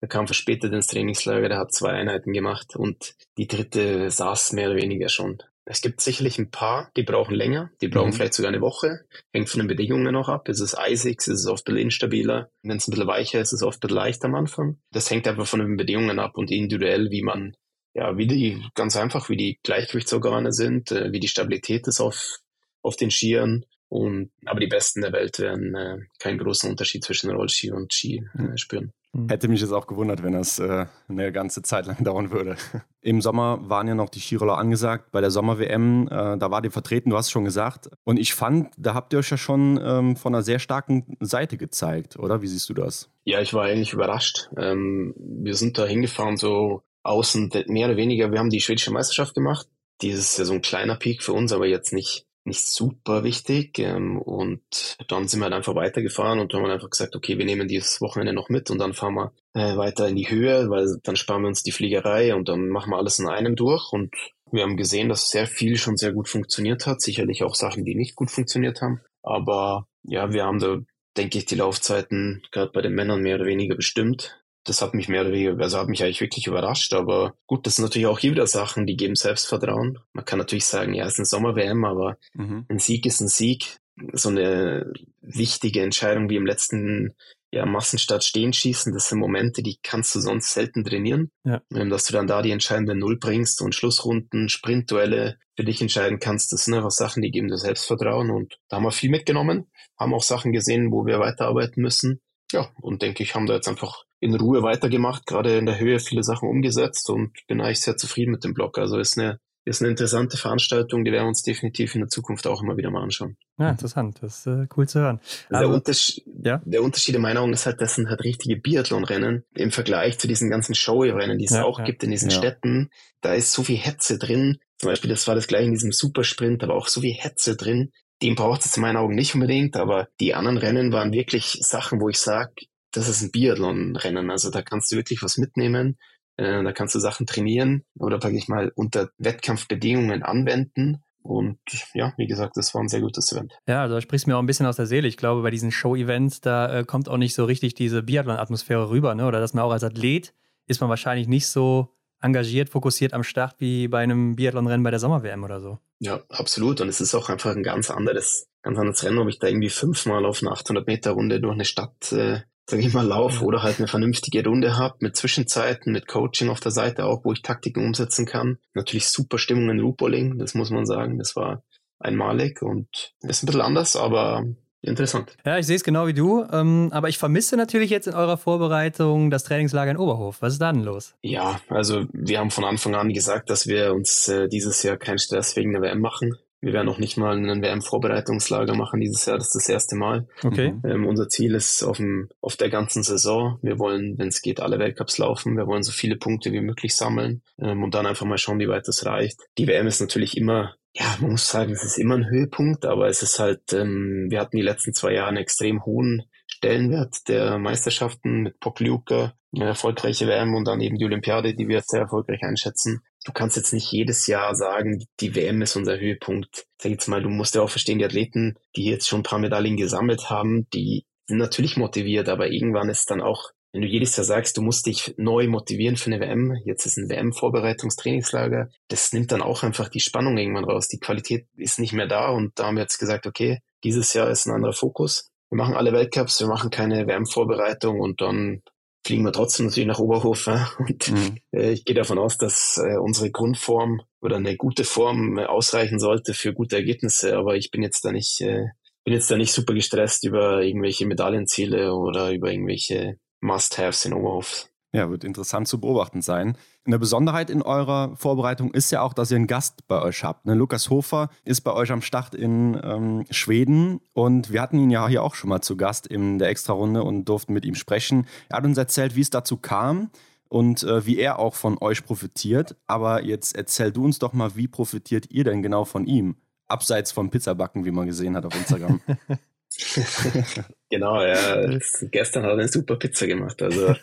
Der kam verspätet ins Trainingslager, der hat zwei Einheiten gemacht und die dritte saß mehr oder weniger schon. Es gibt sicherlich ein paar, die brauchen länger, die brauchen mhm. vielleicht sogar eine Woche. Hängt von den Bedingungen noch ab. Ist es eisig, ist es oft ein bisschen instabiler. Wenn es ein bisschen weicher ist, ist es oft ein bisschen leicht am Anfang. Das hängt einfach von den Bedingungen ab und individuell, wie man, ja, wie die, ganz einfach, wie die Gleichgewichtsorgane sind, äh, wie die Stabilität ist auf, auf den Skiern. Und, aber die Besten der Welt werden äh, keinen großen Unterschied zwischen Rollski und Ski äh, spüren. Mhm. Hätte mich jetzt auch gewundert, wenn das äh, eine ganze Zeit lang dauern würde. Im Sommer waren ja noch die Skiroller angesagt bei der Sommer-WM. Äh, da war ihr vertreten, du hast es schon gesagt. Und ich fand, da habt ihr euch ja schon ähm, von einer sehr starken Seite gezeigt, oder? Wie siehst du das? Ja, ich war eigentlich überrascht. Ähm, wir sind da hingefahren, so außen mehr oder weniger. Wir haben die schwedische Meisterschaft gemacht. Dieses ist ja so ein kleiner Peak für uns, aber jetzt nicht nicht super wichtig. Ähm, und dann sind wir halt einfach weitergefahren und haben einfach gesagt, okay, wir nehmen dieses Wochenende noch mit und dann fahren wir äh, weiter in die Höhe, weil dann sparen wir uns die Fliegerei und dann machen wir alles in einem durch. Und wir haben gesehen, dass sehr viel schon sehr gut funktioniert hat. Sicherlich auch Sachen, die nicht gut funktioniert haben. Aber ja, wir haben da, denke ich, die Laufzeiten gerade bei den Männern mehr oder weniger bestimmt das hat mich mehr oder weniger, also hat mich eigentlich wirklich überrascht. Aber gut, das sind natürlich auch hier wieder Sachen, die geben Selbstvertrauen. Man kann natürlich sagen, ja, es ist eine Sommer-WM, aber mhm. ein Sieg ist ein Sieg. So eine wichtige Entscheidung wie im letzten ja, Massenstart stehen schießen, das sind Momente, die kannst du sonst selten trainieren. Ja. Ähm, dass du dann da die entscheidende Null bringst und Schlussrunden, Sprintduelle für dich entscheiden kannst, das sind einfach Sachen, die geben dir Selbstvertrauen und da haben wir viel mitgenommen, haben auch Sachen gesehen, wo wir weiterarbeiten müssen. Ja, und denke ich, haben da jetzt einfach in Ruhe weitergemacht, gerade in der Höhe viele Sachen umgesetzt und bin eigentlich sehr zufrieden mit dem Blog. Also ist eine, ist eine interessante Veranstaltung, die werden wir uns definitiv in der Zukunft auch immer wieder mal anschauen. Ja, interessant. Das ist äh, cool zu hören. Der, also, Unterschied, ja? der Unterschied in meiner Augen ist halt, das sind halt richtige Biathlon-Rennen im Vergleich zu diesen ganzen Show-Rennen, die es ja, auch ja. gibt in diesen ja. Städten. Da ist so viel Hetze drin. Zum Beispiel, das war das gleiche in diesem Supersprint, aber auch so viel Hetze drin. Den braucht es in meinen Augen nicht unbedingt, aber die anderen Rennen waren wirklich Sachen, wo ich sage, das ist ein Biathlon-Rennen. Also da kannst du wirklich was mitnehmen. Äh, da kannst du Sachen trainieren oder, sage ich mal, unter Wettkampfbedingungen anwenden. Und ja, wie gesagt, das war ein sehr gutes Event. Ja, also da sprichst du mir auch ein bisschen aus der Seele. Ich glaube, bei diesen Show-Events, da äh, kommt auch nicht so richtig diese Biathlon-Atmosphäre rüber, ne? Oder dass man auch als Athlet ist man wahrscheinlich nicht so engagiert, fokussiert am Start wie bei einem Biathlon-Rennen bei der Sommer-WM oder so. Ja, absolut. Und es ist auch einfach ein ganz anderes, ganz anderes Rennen, ob ich da irgendwie fünfmal auf eine 800 Meter Runde durch eine Stadt äh, sage ich mal, laufe oder halt eine vernünftige Runde habe mit Zwischenzeiten, mit Coaching auf der Seite auch, wo ich Taktiken umsetzen kann. Natürlich super Stimmung in Ruhpoling, das muss man sagen. Das war einmalig und ist ein bisschen anders, aber interessant. Ja, ich sehe es genau wie du, ähm, aber ich vermisse natürlich jetzt in eurer Vorbereitung das Trainingslager in Oberhof. Was ist da denn los? Ja, also wir haben von Anfang an gesagt, dass wir uns äh, dieses Jahr keinen Stress wegen der WM machen. Wir werden auch nicht mal einen WM-Vorbereitungslager machen dieses Jahr. Das ist das erste Mal. Okay. Ähm, unser Ziel ist auf, dem, auf der ganzen Saison. Wir wollen, wenn es geht, alle Weltcups laufen. Wir wollen so viele Punkte wie möglich sammeln ähm, und dann einfach mal schauen, wie weit das reicht. Die WM ist natürlich immer, ja, man muss sagen, es ist immer ein Höhepunkt, aber es ist halt, ähm, wir hatten die letzten zwei Jahre einen extrem hohen Stellenwert der Meisterschaften mit Pokljuka, eine erfolgreiche WM und dann eben die Olympiade, die wir sehr erfolgreich einschätzen du kannst jetzt nicht jedes Jahr sagen, die WM ist unser Höhepunkt. Sag jetzt mal, du musst ja auch verstehen, die Athleten, die jetzt schon ein paar Medaillen gesammelt haben, die sind natürlich motiviert, aber irgendwann ist dann auch wenn du jedes Jahr sagst, du musst dich neu motivieren für eine WM, jetzt ist ein WM-Vorbereitungstrainingslager, das nimmt dann auch einfach die Spannung irgendwann raus. Die Qualität ist nicht mehr da und da haben wir jetzt gesagt, okay, dieses Jahr ist ein anderer Fokus. Wir machen alle Weltcups, wir machen keine WM-Vorbereitung und dann fliegen wir trotzdem natürlich nach Oberhof. Und mhm. Äh, ich gehe davon aus, dass äh, unsere Grundform oder eine gute Form äh, ausreichen sollte für gute Ergebnisse. Aber ich bin jetzt da nicht, bin jetzt da nicht super gestresst über irgendwelche Medaillenziele oder über irgendwelche Must-Haves in Oberhof. Ja, wird interessant zu beobachten sein. Eine Besonderheit in eurer Vorbereitung ist ja auch, dass ihr einen Gast bei euch habt. Ne? Lukas Hofer ist bei euch am Start in ähm, Schweden und wir hatten ihn ja hier auch schon mal zu Gast in der Extra-Runde und durften mit ihm sprechen. Er hat uns erzählt, wie es dazu kam und äh, wie er auch von euch profitiert. Aber jetzt erzähl du uns doch mal, wie profitiert ihr denn genau von ihm? Abseits vom Pizzabacken, wie man gesehen hat auf Instagram. genau, ja. Gestern hat er eine super Pizza gemacht. Also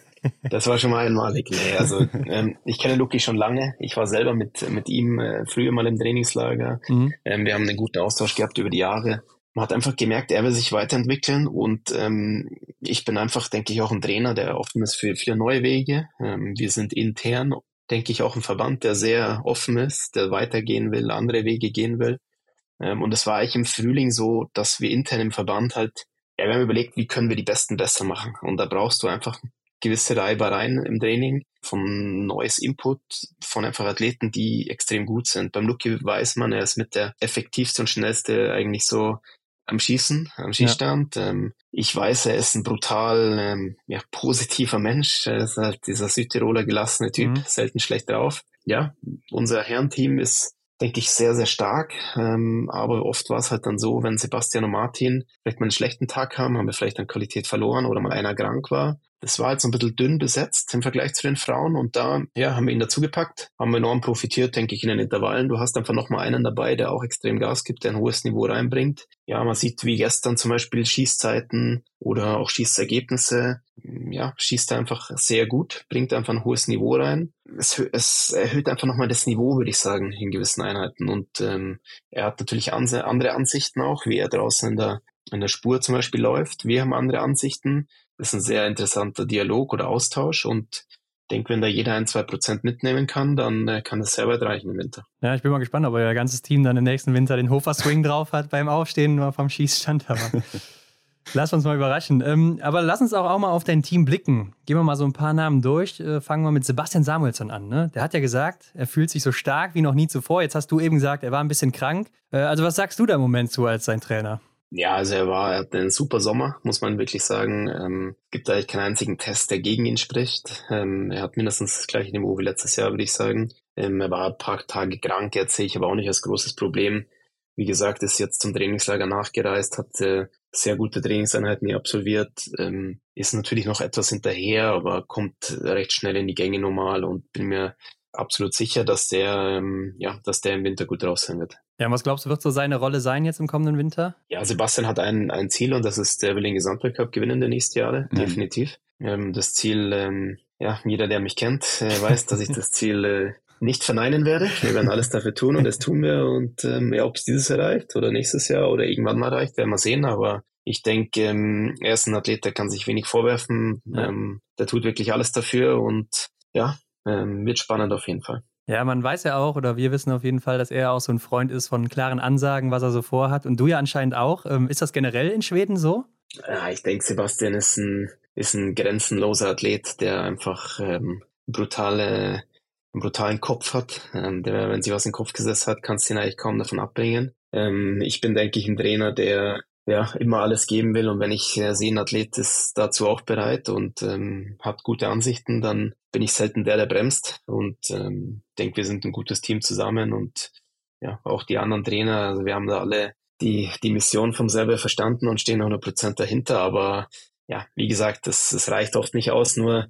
das war schon mal einmalig. Nee, also ähm, ich kenne Luki schon lange. Ich war selber mit, mit ihm äh, früher mal im Trainingslager. Mhm. Ähm, wir haben einen guten Austausch gehabt über die Jahre. Man hat einfach gemerkt, er will sich weiterentwickeln und ähm, ich bin einfach, denke ich, auch ein Trainer, der offen ist für viele neue Wege. Ähm, wir sind intern, denke ich, auch ein Verband, der sehr offen ist, der weitergehen will, andere Wege gehen will. Ähm, und es war eigentlich im Frühling so, dass wir intern im Verband halt, ja, wir haben überlegt, wie können wir die Besten besser machen. Und da brauchst du einfach gewisse Reibereien im Training, von neues Input, von einfach Athleten, die extrem gut sind. Beim Lucky weiß man, er ist mit der effektivste und schnellste eigentlich so am Schießen, am Schießstand. Ja. Ähm, ich weiß, er ist ein brutal ähm, ja, positiver Mensch. Er ist halt dieser Südtiroler gelassene Typ, mhm. selten schlecht drauf. Ja, unser Herrenteam ist denke ich, sehr, sehr stark. Ähm, aber oft war es halt dann so, wenn Sebastian und Martin vielleicht mal einen schlechten Tag haben, haben wir vielleicht an Qualität verloren oder mal einer krank war. Das war so ein bisschen dünn besetzt im Vergleich zu den Frauen und da ja, haben wir ihn dazugepackt, haben enorm profitiert, denke ich, in den Intervallen. Du hast einfach nochmal einen dabei, der auch extrem Gas gibt, der ein hohes Niveau reinbringt. Ja, man sieht wie gestern zum Beispiel Schießzeiten oder auch Schießergebnisse. Ja, schießt einfach sehr gut, bringt einfach ein hohes Niveau rein. Es, es erhöht einfach nochmal das Niveau, würde ich sagen, in gewissen Einheiten. Und ähm, er hat natürlich andere Ansichten auch, wie er draußen in der, in der Spur zum Beispiel läuft. Wir haben andere Ansichten ist ein sehr interessanter Dialog oder Austausch und ich denke, wenn da jeder ein, zwei Prozent mitnehmen kann, dann äh, kann das sehr weit reichen im Winter. Ja, ich bin mal gespannt, ob euer ganzes Team dann im nächsten Winter den Hofer-Swing drauf hat beim Aufstehen oder vom Schießstand. Aber lass uns mal überraschen. Ähm, aber lass uns auch, auch mal auf dein Team blicken. Gehen wir mal so ein paar Namen durch. Äh, fangen wir mit Sebastian Samuelsson an. Ne? Der hat ja gesagt, er fühlt sich so stark wie noch nie zuvor. Jetzt hast du eben gesagt, er war ein bisschen krank. Äh, also was sagst du da im Moment zu als sein Trainer? Ja, also er war, er hat einen super Sommer, muss man wirklich sagen. Ähm, gibt eigentlich keinen einzigen Test, der gegen ihn spricht. Ähm, er hat mindestens das gleiche Niveau wie letztes Jahr, würde ich sagen. Ähm, er war ein paar Tage krank, jetzt sehe ich aber auch nicht als großes Problem. Wie gesagt, ist jetzt zum Trainingslager nachgereist, hat äh, sehr gute Trainingseinheiten hier absolviert, ähm, ist natürlich noch etwas hinterher, aber kommt recht schnell in die Gänge normal und bin mir absolut sicher, dass der, ähm, ja, dass der im Winter gut draus sein wird. Ja, was glaubst du, wird so seine Rolle sein jetzt im kommenden Winter? Ja, Sebastian hat ein, ein Ziel und das ist, der will den Gesamtweltcup gewinnen der nächsten Jahre, mhm. definitiv. Ähm, das Ziel, ähm, ja, jeder, der mich kennt, äh, weiß, dass ich das Ziel äh, nicht verneinen werde. Wir werden alles dafür tun und das tun wir. Und ähm, ja, ob es dieses erreicht oder nächstes Jahr oder irgendwann mal erreicht, werden wir sehen. Aber ich denke, ähm, er ist ein Athlet, der kann sich wenig vorwerfen. Ja. Ähm, der tut wirklich alles dafür und ja, ähm, wird spannend auf jeden Fall. Ja, man weiß ja auch, oder wir wissen auf jeden Fall, dass er auch so ein Freund ist von klaren Ansagen, was er so vorhat. Und du ja anscheinend auch. Ähm, ist das generell in Schweden so? Ja, ich denke, Sebastian ist ein, ist ein grenzenloser Athlet, der einfach ähm, brutale, einen brutalen Kopf hat. Ähm, der, wenn sich was den Kopf gesetzt hat, kannst du ihn eigentlich kaum davon abbringen. Ähm, ich bin, denke ich, ein Trainer, der ja, immer alles geben will. Und wenn ich äh, sehe, ein Athlet ist dazu auch bereit und ähm, hat gute Ansichten, dann bin ich selten der, der bremst. Und ähm, denke, wir sind ein gutes Team zusammen und ja, auch die anderen Trainer, also wir haben da alle die, die Mission vom selber verstanden und stehen 100 Prozent dahinter. Aber ja, wie gesagt, das, das reicht oft nicht aus, nur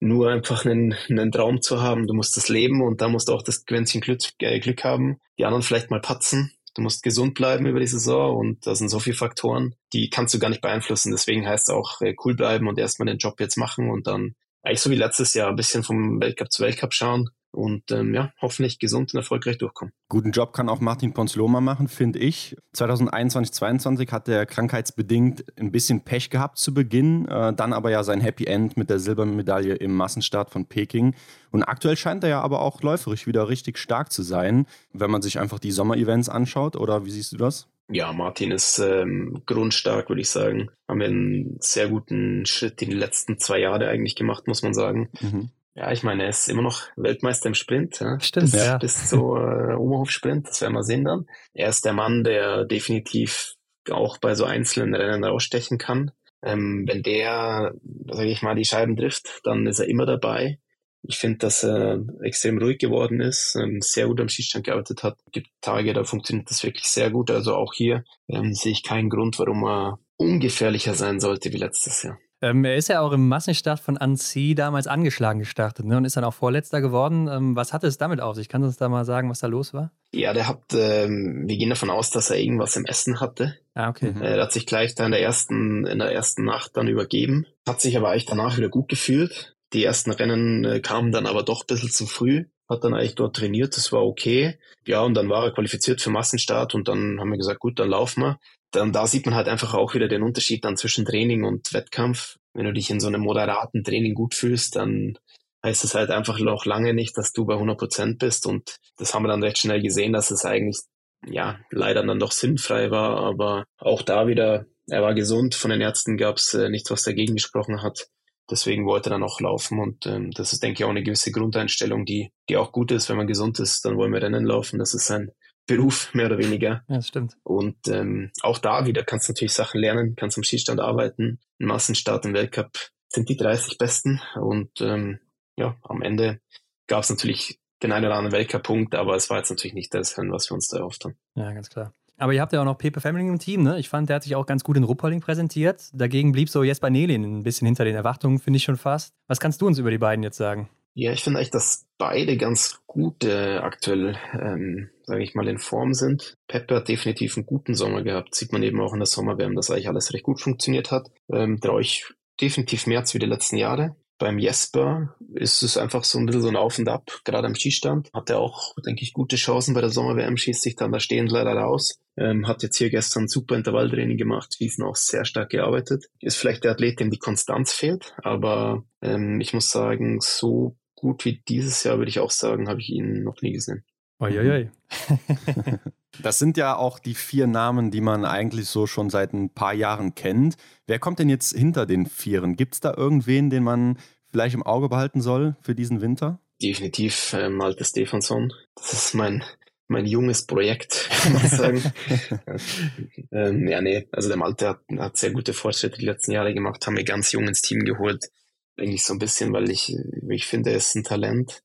nur einfach einen, einen Traum zu haben. Du musst das leben und da musst du auch das Quäntchen Glück, äh, Glück haben. Die anderen vielleicht mal patzen Du musst gesund bleiben über die Saison und da sind so viele Faktoren, die kannst du gar nicht beeinflussen. Deswegen heißt es auch äh, cool bleiben und erstmal den Job jetzt machen und dann eigentlich so wie letztes Jahr ein bisschen vom Weltcup zu Weltcup schauen. Und ähm, ja, hoffentlich gesund und erfolgreich durchkommen. Guten Job kann auch Martin Ponsloma machen, finde ich. 2021, 2022 hat er krankheitsbedingt ein bisschen Pech gehabt zu Beginn, äh, dann aber ja sein Happy End mit der Silbermedaille im Massenstart von Peking. Und aktuell scheint er ja aber auch läuferisch wieder richtig stark zu sein, wenn man sich einfach die Sommer-Events anschaut. Oder wie siehst du das? Ja, Martin ist ähm, grundstark, würde ich sagen. Haben wir einen sehr guten Schritt in die letzten zwei Jahre eigentlich gemacht, muss man sagen. Mhm. Ja, ich meine, er ist immer noch Weltmeister im Sprint. Ja? Stimmt, bis, ja. Bis zur äh, Oberhof-Sprint, das werden wir sehen dann. Er ist der Mann, der definitiv auch bei so einzelnen Rennen rausstechen kann. Ähm, wenn der, sage ich mal, die Scheiben trifft, dann ist er immer dabei. Ich finde, dass er extrem ruhig geworden ist, ähm, sehr gut am Schießstand gearbeitet hat. Es gibt Tage, da funktioniert das wirklich sehr gut. Also auch hier ähm, sehe ich keinen Grund, warum er ungefährlicher sein sollte wie letztes Jahr. Ähm, er ist ja auch im Massenstart von Annecy damals angeschlagen gestartet ne? und ist dann auch Vorletzter geworden. Ähm, was hatte es damit auf sich? Kannst du uns da mal sagen, was da los war? Ja, der hat, ähm, wir gehen davon aus, dass er irgendwas im Essen hatte. Ah, okay. Mhm. Er hat sich gleich da in der ersten, in der ersten Nacht dann übergeben, hat sich aber eigentlich danach wieder gut gefühlt. Die ersten Rennen äh, kamen dann aber doch ein bisschen zu früh hat dann eigentlich dort trainiert, das war okay. Ja, und dann war er qualifiziert für Massenstart und dann haben wir gesagt, gut, dann laufen wir dann da sieht man halt einfach auch wieder den Unterschied dann zwischen Training und Wettkampf. Wenn du dich in so einem moderaten Training gut fühlst, dann heißt es halt einfach noch lange nicht, dass du bei 100 Prozent bist. Und das haben wir dann recht schnell gesehen, dass es eigentlich, ja, leider dann doch sinnfrei war. Aber auch da wieder, er war gesund. Von den Ärzten gab es äh, nichts, was dagegen gesprochen hat. Deswegen wollte er dann auch laufen und ähm, das ist, denke ich, auch eine gewisse Grundeinstellung, die, die auch gut ist. Wenn man gesund ist, dann wollen wir Rennen laufen. Das ist sein Beruf, mehr oder weniger. Ja, das stimmt. Und ähm, auch da wieder kannst du natürlich Sachen lernen, kannst am Schießstand arbeiten. Ein Massenstart im Weltcup sind die 30 Besten. Und ähm, ja, am Ende gab es natürlich den einen oder anderen Weltcup-Punkt, aber es war jetzt natürlich nicht das, was wir uns da erhofft haben. Ja, ganz klar. Aber ihr habt ja auch noch Pepe Family im Team, ne? Ich fand, der hat sich auch ganz gut in Ruppolding präsentiert. Dagegen blieb so Jesper Nelin ein bisschen hinter den Erwartungen, finde ich schon fast. Was kannst du uns über die beiden jetzt sagen? Ja, ich finde eigentlich, dass beide ganz gut äh, aktuell, ähm, sage ich mal, in Form sind. Pepe hat definitiv einen guten Sommer gehabt. Sieht man eben auch in der Sommerwärme, dass eigentlich alles recht gut funktioniert hat. Ähm, traue ich definitiv mehr als wie die letzten Jahre. Beim Jesper ist es einfach so ein bisschen so ein Auf und Ab, gerade am Skistand. Hat er auch, denke ich, gute Chancen bei der Sommerwärme, schießt sich dann da stehend leider raus. Ähm, hat jetzt hier gestern super Intervalltraining gemacht, Wiesen auch sehr stark gearbeitet. Ist vielleicht der Athlet, dem die Konstanz fehlt, aber ähm, ich muss sagen, so gut wie dieses Jahr, würde ich auch sagen, habe ich ihn noch nie gesehen. Uiuiui. das sind ja auch die vier Namen, die man eigentlich so schon seit ein paar Jahren kennt. Wer kommt denn jetzt hinter den Vieren? Gibt es da irgendwen, den man vielleicht im Auge behalten soll für diesen Winter? Definitiv äh, Malte Stefansson. Das ist mein, mein junges Projekt, kann man sagen. ähm, ja, nee, also der Malte hat, hat sehr gute Fortschritte die letzten Jahre gemacht, haben wir ganz jung ins Team geholt eigentlich so ein bisschen, weil ich, ich finde, er ist ein Talent,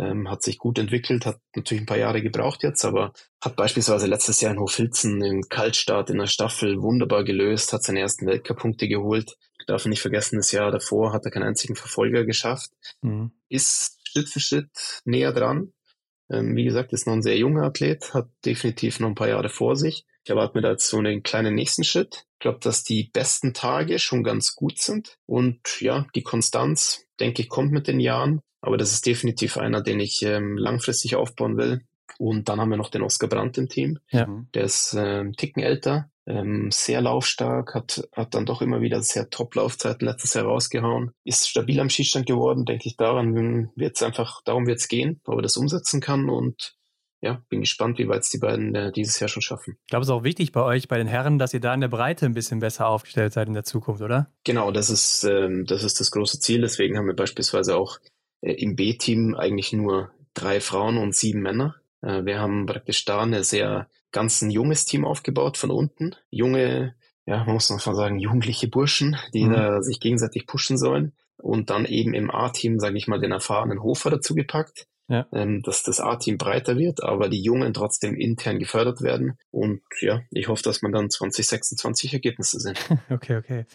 ähm, hat sich gut entwickelt, hat natürlich ein paar Jahre gebraucht jetzt, aber hat beispielsweise letztes Jahr in Hofilzen im Kaltstart in der Staffel wunderbar gelöst, hat seine ersten Weltcup-Punkte geholt. Ich darf nicht vergessen, das Jahr davor hat er keinen einzigen Verfolger geschafft. Mhm. Ist Schritt für Schritt näher dran. Ähm, wie gesagt, ist noch ein sehr junger Athlet, hat definitiv noch ein paar Jahre vor sich. Ich erwarte mir da jetzt so einen kleinen nächsten Schritt. Ich glaube, dass die besten Tage schon ganz gut sind. Und ja, die Konstanz, denke ich, kommt mit den Jahren. Aber das ist definitiv einer, den ich ähm, langfristig aufbauen will. Und dann haben wir noch den Oscar Brandt im Team. Ja. Der ist äh, Ticken älter, ähm, sehr laufstark, hat, hat dann doch immer wieder sehr Top-Laufzeiten letztes Jahr rausgehauen. Ist stabil am Schießstand geworden, denke ich, daran wird es einfach, darum wird es gehen, ob er das umsetzen kann und ja, bin gespannt, wie weit es die beiden äh, dieses Jahr schon schaffen. Ich glaube, es ist auch wichtig bei euch, bei den Herren, dass ihr da in der Breite ein bisschen besser aufgestellt seid in der Zukunft, oder? Genau, das ist, ähm, das, ist das große Ziel. Deswegen haben wir beispielsweise auch im B-Team eigentlich nur drei Frauen und sieben Männer. Äh, wir haben praktisch da eine sehr ganz ein junges Team aufgebaut von unten. Junge, ja, man muss noch mal sagen, jugendliche Burschen, die mhm. da sich gegenseitig pushen sollen. Und dann eben im A-Team, sage ich mal, den erfahrenen Hofer dazu gepackt ja. ähm, dass das A-Team breiter wird, aber die Jungen trotzdem intern gefördert werden. Und ja, ich hoffe, dass man dann 2026 Ergebnisse sehen. okay, okay.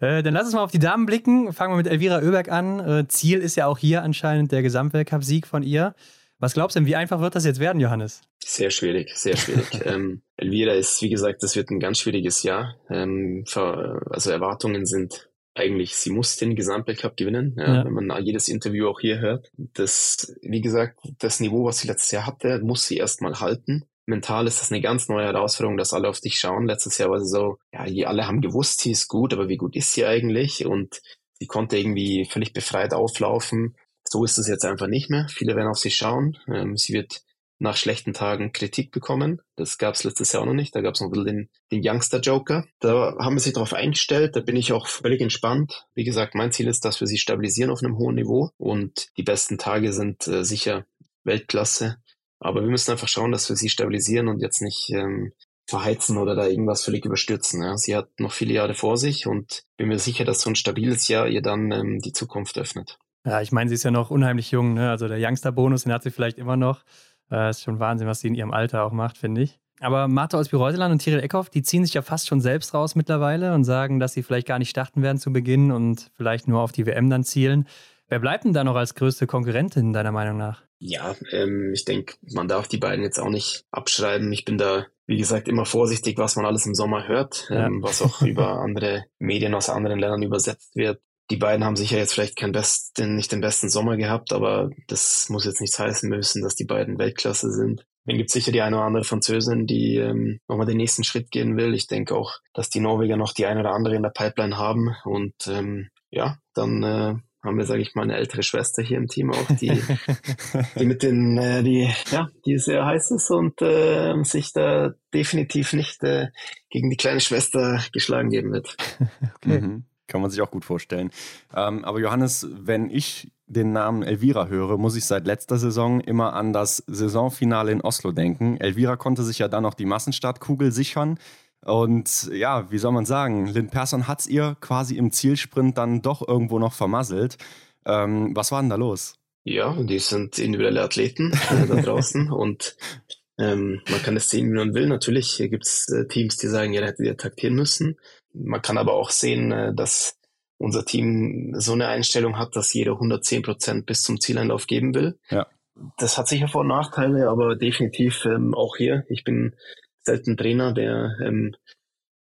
Äh, dann lass uns mal auf die Damen blicken. Fangen wir mit Elvira Oeberg an. Äh, Ziel ist ja auch hier anscheinend der Gesamtweltcup-Sieg von ihr. Was glaubst du denn, wie einfach wird das jetzt werden, Johannes? Sehr schwierig, sehr schwierig. ähm, Elvira ist, wie gesagt, das wird ein ganz schwieriges Jahr. Ähm, für, also Erwartungen sind eigentlich, sie muss den Gesamtweltcup gewinnen, ja, ja. wenn man jedes Interview auch hier hört. Das, wie gesagt, das Niveau, was sie letztes Jahr hatte, muss sie erstmal halten. Mental ist das eine ganz neue Herausforderung, dass alle auf dich schauen. Letztes Jahr war sie so, ja, die alle haben gewusst, sie ist gut, aber wie gut ist sie eigentlich? Und sie konnte irgendwie völlig befreit auflaufen. So ist es jetzt einfach nicht mehr. Viele werden auf sie schauen. Ähm, sie wird nach schlechten Tagen Kritik bekommen. Das gab es letztes Jahr auch noch nicht. Da gab es noch ein bisschen den, den Youngster Joker. Da haben wir sich darauf eingestellt. Da bin ich auch völlig entspannt. Wie gesagt, mein Ziel ist, dass wir sie stabilisieren auf einem hohen Niveau. Und die besten Tage sind äh, sicher Weltklasse. Aber wir müssen einfach schauen, dass wir sie stabilisieren und jetzt nicht ähm, verheizen oder da irgendwas völlig überstürzen. Ja. Sie hat noch viele Jahre vor sich und bin mir sicher, dass so ein stabiles Jahr ihr dann ähm, die Zukunft öffnet. Ja, ich meine, sie ist ja noch unheimlich jung. Ne? Also der Youngster-Bonus, den hat sie vielleicht immer noch. Äh, ist schon Wahnsinn, was sie in ihrem Alter auch macht, finde ich. Aber Martha aus Bireuseland und Tiril Eckhoff, die ziehen sich ja fast schon selbst raus mittlerweile und sagen, dass sie vielleicht gar nicht starten werden zu Beginn und vielleicht nur auf die WM dann zielen. Wer bleibt denn da noch als größte Konkurrentin, deiner Meinung nach? Ja, ähm, ich denke, man darf die beiden jetzt auch nicht abschreiben. Ich bin da, wie gesagt, immer vorsichtig, was man alles im Sommer hört, ja. ähm, was auch über andere Medien aus anderen Ländern übersetzt wird die beiden haben sicher jetzt vielleicht keinen besten, nicht den besten Sommer gehabt, aber das muss jetzt nichts heißen müssen, dass die beiden Weltklasse sind. Dann gibt es sicher die eine oder andere Französin, die ähm, nochmal den nächsten Schritt gehen will. Ich denke auch, dass die Norweger noch die eine oder andere in der Pipeline haben. Und ähm, ja, dann äh, haben wir, sage ich mal, eine ältere Schwester hier im Team auch, die, die mit den, äh, die, ja, die sehr heiß ist und äh, sich da definitiv nicht äh, gegen die kleine Schwester geschlagen geben wird. Okay. Mhm. Kann man sich auch gut vorstellen. Ähm, aber Johannes, wenn ich den Namen Elvira höre, muss ich seit letzter Saison immer an das Saisonfinale in Oslo denken. Elvira konnte sich ja dann noch die Massenstartkugel sichern. Und ja, wie soll man sagen, Lynn Persson hat es ihr quasi im Zielsprint dann doch irgendwo noch vermasselt. Ähm, was war denn da los? Ja, die sind individuelle Athleten äh, da draußen und ähm, man kann es sehen, wie man will. Natürlich gibt es äh, Teams, die sagen, ja, da hätte ihr taktieren müssen. Man kann aber auch sehen, äh, dass unser Team so eine Einstellung hat, dass jeder 110 Prozent bis zum Zieleinlauf geben will. Ja. Das hat sicher Vor- und Nachteile, aber definitiv ähm, auch hier. Ich bin selten Trainer, der ähm,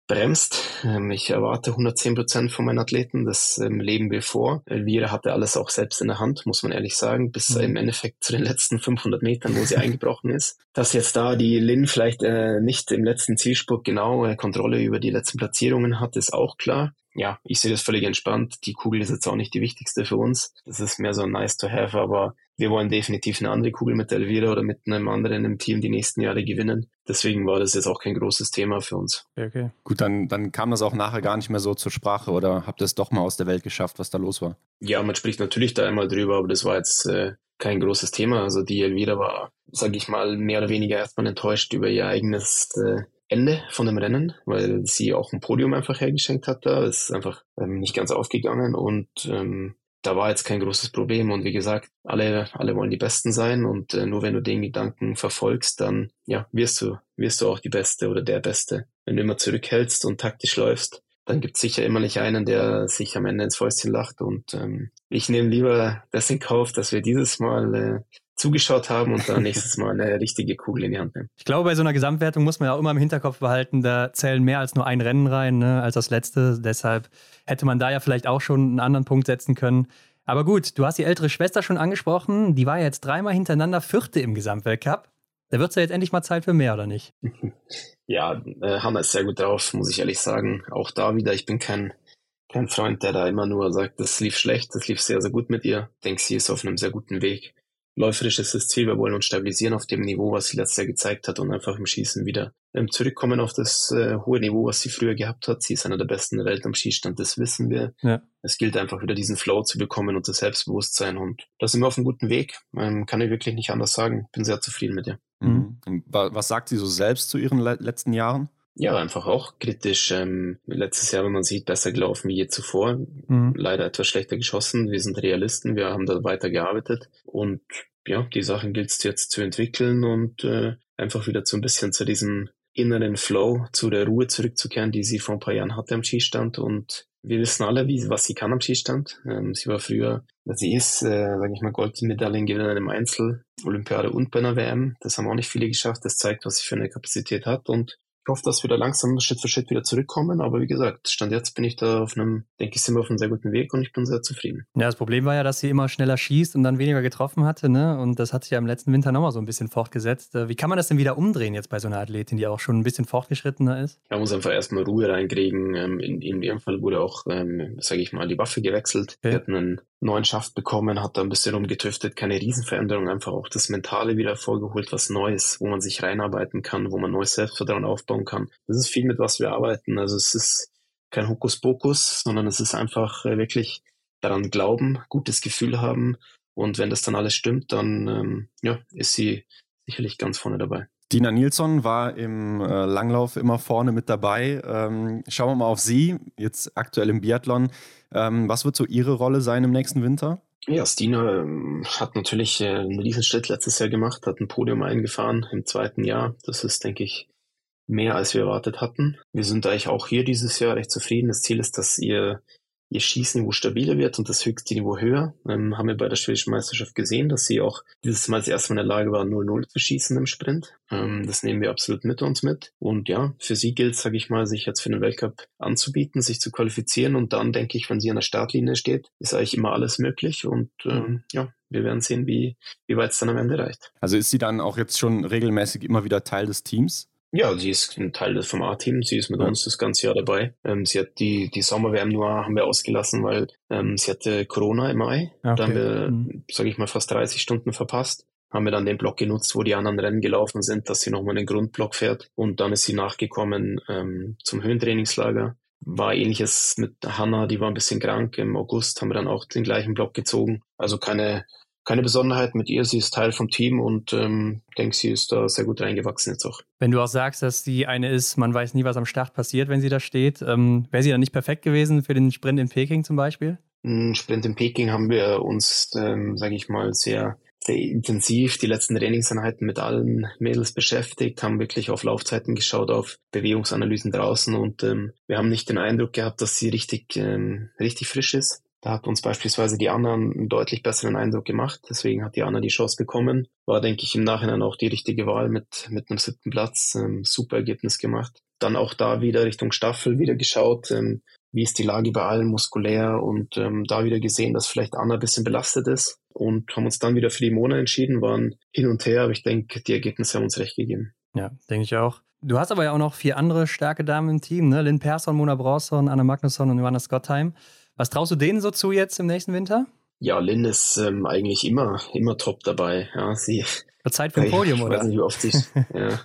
bremst. Ähm, ich erwarte 110 Prozent von meinen Athleten. Das ähm, leben wir vor. Elvira hatte alles auch selbst in der Hand, muss man ehrlich sagen, bis mhm. im Endeffekt zu den letzten 500 Metern, wo sie eingebrochen ist. Dass jetzt da die Lin vielleicht äh, nicht im letzten Zielspurt genau äh, Kontrolle über die letzten Platzierungen hat, ist auch klar ja, ich sehe das völlig entspannt. Die Kugel ist jetzt auch nicht die wichtigste für uns. Das ist mehr so nice to have, aber wir wollen definitiv eine andere Kugel mit Elvira oder mit einem anderen im Team die nächsten Jahre gewinnen. Deswegen war das jetzt auch kein großes Thema für uns. Okay. Gut, dann, dann kam das auch nachher gar nicht mehr so zur Sprache oder habt ihr es doch mal aus der Welt geschafft, was da los war? Ja, man spricht natürlich da einmal drüber, aber das war jetzt äh, kein großes Thema. Also die Elvira war, sage ich mal, mehr oder weniger erstmal enttäuscht über ihr eigenes äh, Ende von dem Rennen, weil sie auch ein Podium einfach hergeschenkt hat da. Ist einfach ähm, nicht ganz aufgegangen und ähm, da war jetzt kein großes Problem. Und wie gesagt, alle, alle wollen die Besten sein und äh, nur wenn du den Gedanken verfolgst, dann ja, wirst du, wirst du auch die Beste oder der Beste. Wenn du immer zurückhältst und taktisch läufst, dann gibt es sicher immer nicht einen, der sich am Ende ins Fäustchen lacht. Und ähm, ich nehme lieber das in Kauf, dass wir dieses Mal äh, zugeschaut haben und dann nächstes Mal eine richtige Kugel in die Hand nehmen. Ich glaube, bei so einer Gesamtwertung muss man ja auch immer im Hinterkopf behalten, da zählen mehr als nur ein Rennen rein, ne, als das letzte. Deshalb hätte man da ja vielleicht auch schon einen anderen Punkt setzen können. Aber gut, du hast die ältere Schwester schon angesprochen. Die war ja jetzt dreimal hintereinander Vierte im Gesamtweltcup. Da wird es ja jetzt endlich mal Zeit für mehr, oder nicht? Ja, äh, Hanna ist sehr gut drauf, muss ich ehrlich sagen. Auch da wieder, ich bin kein, kein Freund, der da immer nur sagt, das lief schlecht, das lief sehr, sehr gut mit ihr. Ich denke, sie ist auf einem sehr guten Weg läuferisch ist das Ziel. Wir wollen uns stabilisieren auf dem Niveau, was sie letztes Jahr gezeigt hat und einfach im Schießen wieder ähm, zurückkommen auf das äh, hohe Niveau, was sie früher gehabt hat. Sie ist einer der besten der Welt am Schießstand, das wissen wir. Ja. Es gilt einfach wieder diesen Flow zu bekommen und das Selbstbewusstsein und da sind wir auf einem guten Weg. Ähm, kann ich wirklich nicht anders sagen. Bin sehr zufrieden mit ihr. Mhm. Was sagt sie so selbst zu ihren le letzten Jahren? Ja, einfach auch kritisch. Ähm, letztes Jahr, wenn man sieht, besser gelaufen wie je zuvor. Mhm. Leider etwas schlechter geschossen. Wir sind Realisten, wir haben da weiter gearbeitet. Und ja, die Sachen gilt es jetzt zu entwickeln und äh, einfach wieder so ein bisschen zu diesem inneren Flow, zu der Ruhe zurückzukehren, die sie vor ein paar Jahren hatte am Skistand. Und wir wissen alle, wie, was sie kann am Skistand. Ähm, sie war früher, sie ist, äh, sage ich mal, Goldmedaillengewinnerin im Einzel, Olympiade und bei einer WM. Das haben auch nicht viele geschafft. Das zeigt, was sie für eine Kapazität hat. Und Ich hoffe, dass wir da langsam Schritt für Schritt wieder zurückkommen. Aber wie gesagt, Stand jetzt bin ich da auf einem, denke ich, sind wir auf einem sehr guten Weg und ich bin sehr zufrieden. Ja, das Problem war ja, dass sie immer schneller schießt und dann weniger getroffen hatte. Ne? Und das hat sich ja im letzten Winter nochmal so ein bisschen fortgesetzt. Äh, wie kann man das denn wieder umdrehen jetzt bei so einer Athletin, die auch schon ein bisschen fortgeschrittener ist? Man muss einfach erstmal Ruhe reinkriegen. Ähm, in, in ihrem Fall wurde auch, ähm, sage ich mal, die Waffe gewechselt. Okay. Wir hatten einen neuen Schaft bekommen, hat da ein bisschen rumgetüftet, keine Riesenveränderung, einfach auch das Mentale wieder vorgeholt, was Neues, wo man sich reinarbeiten kann, wo man neues Selbstvertrauen aufbauen kann. Das ist viel, mit was wir arbeiten. Also es ist kein Hokuspokus, sondern es ist einfach äh, wirklich daran glauben, gutes Gefühl haben. Und wenn das dann alles stimmt, dann ähm, ja, ist sie sicherlich ganz vorne dabei. Dina Nilsson war im äh, Langlauf immer vorne mit dabei. Ähm, schauen wir mal auf Sie, jetzt aktuell im Biathlon. Ähm, was wird so Ihre Rolle sein im nächsten Winter? Ja, Stina ähm, hat natürlich äh, einen Riesenschritt letztes Jahr gemacht, hat ein Podium eingefahren im zweiten Jahr. Das ist, denke ich, mehr als wir erwartet hatten. Wir sind eigentlich auch hier dieses Jahr recht zufrieden. Das Ziel ist, dass ihr ihr Schießniveau stabiler wird und das höchste Niveau höher. Ähm, haben wir bei der schwedischen Meisterschaft gesehen, dass sie auch dieses Mal das erste Mal in der Lage war, 0-0 zu schießen im Sprint. Ähm, das nehmen wir absolut mit uns mit. Und ja, für sie gilt, sage ich mal, sich jetzt für den Weltcup anzubieten, sich zu qualifizieren und dann denke ich, wenn sie an der Startlinie steht, ist eigentlich immer alles möglich und ähm, ja, wir werden sehen, wie, wie weit es dann am Ende reicht. Also ist sie dann auch jetzt schon regelmäßig immer wieder Teil des Teams? Ja, sie ist ein Teil des Format-Teams. Sie ist mit ja. uns das ganze Jahr dabei. Ähm, sie hat die, die Sommer-WM nur haben wir ausgelassen, weil ähm, sie hatte Corona im Mai. Okay. Da haben wir, mhm. sage ich mal, fast 30 Stunden verpasst. Haben wir dann den Block genutzt, wo die anderen Rennen gelaufen sind, dass sie nochmal den Grundblock fährt. Und dann ist sie nachgekommen ähm, zum Höhentrainingslager. War ähnliches mit Hanna, die war ein bisschen krank. Im August haben wir dann auch den gleichen Block gezogen. Also keine keine Besonderheit mit ihr. Sie ist Teil vom Team und ähm, denke, sie ist da sehr gut reingewachsen jetzt auch. Wenn du auch sagst, dass sie eine ist, man weiß nie, was am Start passiert, wenn sie da steht, ähm, wäre sie dann nicht perfekt gewesen für den Sprint in Peking zum Beispiel? Ein Sprint in Peking haben wir uns, ähm, sage ich mal, sehr sehr intensiv die letzten Trainingseinheiten mit allen Mädels beschäftigt, haben wirklich auf Laufzeiten geschaut, auf Bewegungsanalysen draußen und ähm, wir haben nicht den Eindruck gehabt, dass sie richtig, ähm, richtig frisch ist. Da hat uns beispielsweise die Anna einen deutlich besseren Eindruck gemacht. Deswegen hat die Anna die Chance bekommen. War, denke ich, im Nachhinein auch die richtige Wahl mit, mit einem siebten Platz. Ähm, super Ergebnis gemacht. Dann auch da wieder Richtung Staffel wieder geschaut. Ähm, wie ist die Lage bei allen muskulär und ähm, da wieder gesehen, dass vielleicht Anna ein bisschen belastet ist und haben uns dann wieder für die Mona entschieden, waren hin und her, aber ich denke, die Ergebnisse haben uns recht gegeben. Ja, denke ich auch. Du hast aber ja auch noch vier andere starke Damen im Team, ne? Lynn Persson, Mona Bronson, Anna Magnusson und Johanna Scottheim. Was traust du denen so zu jetzt im nächsten Winter? Ja, Lynn ist ähm, eigentlich immer, immer top dabei. Ja, sie. Zeit für ein Podium, ich oder? Weiß nicht, wie oft sie, ja,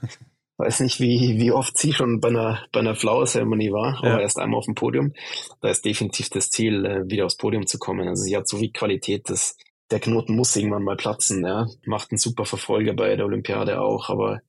weiß nicht, wie, wie oft sie schon bei einer, bei einer Flower-Zeremonie war, ja. aber erst einmal auf dem Podium. Da ist definitiv das Ziel, äh, wieder aufs Podium zu kommen. Also sie hat so viel Qualität, dass der Knoten muss irgendwann mal platzen. Ja. Macht einen super Verfolger bei der Olympiade auch, aber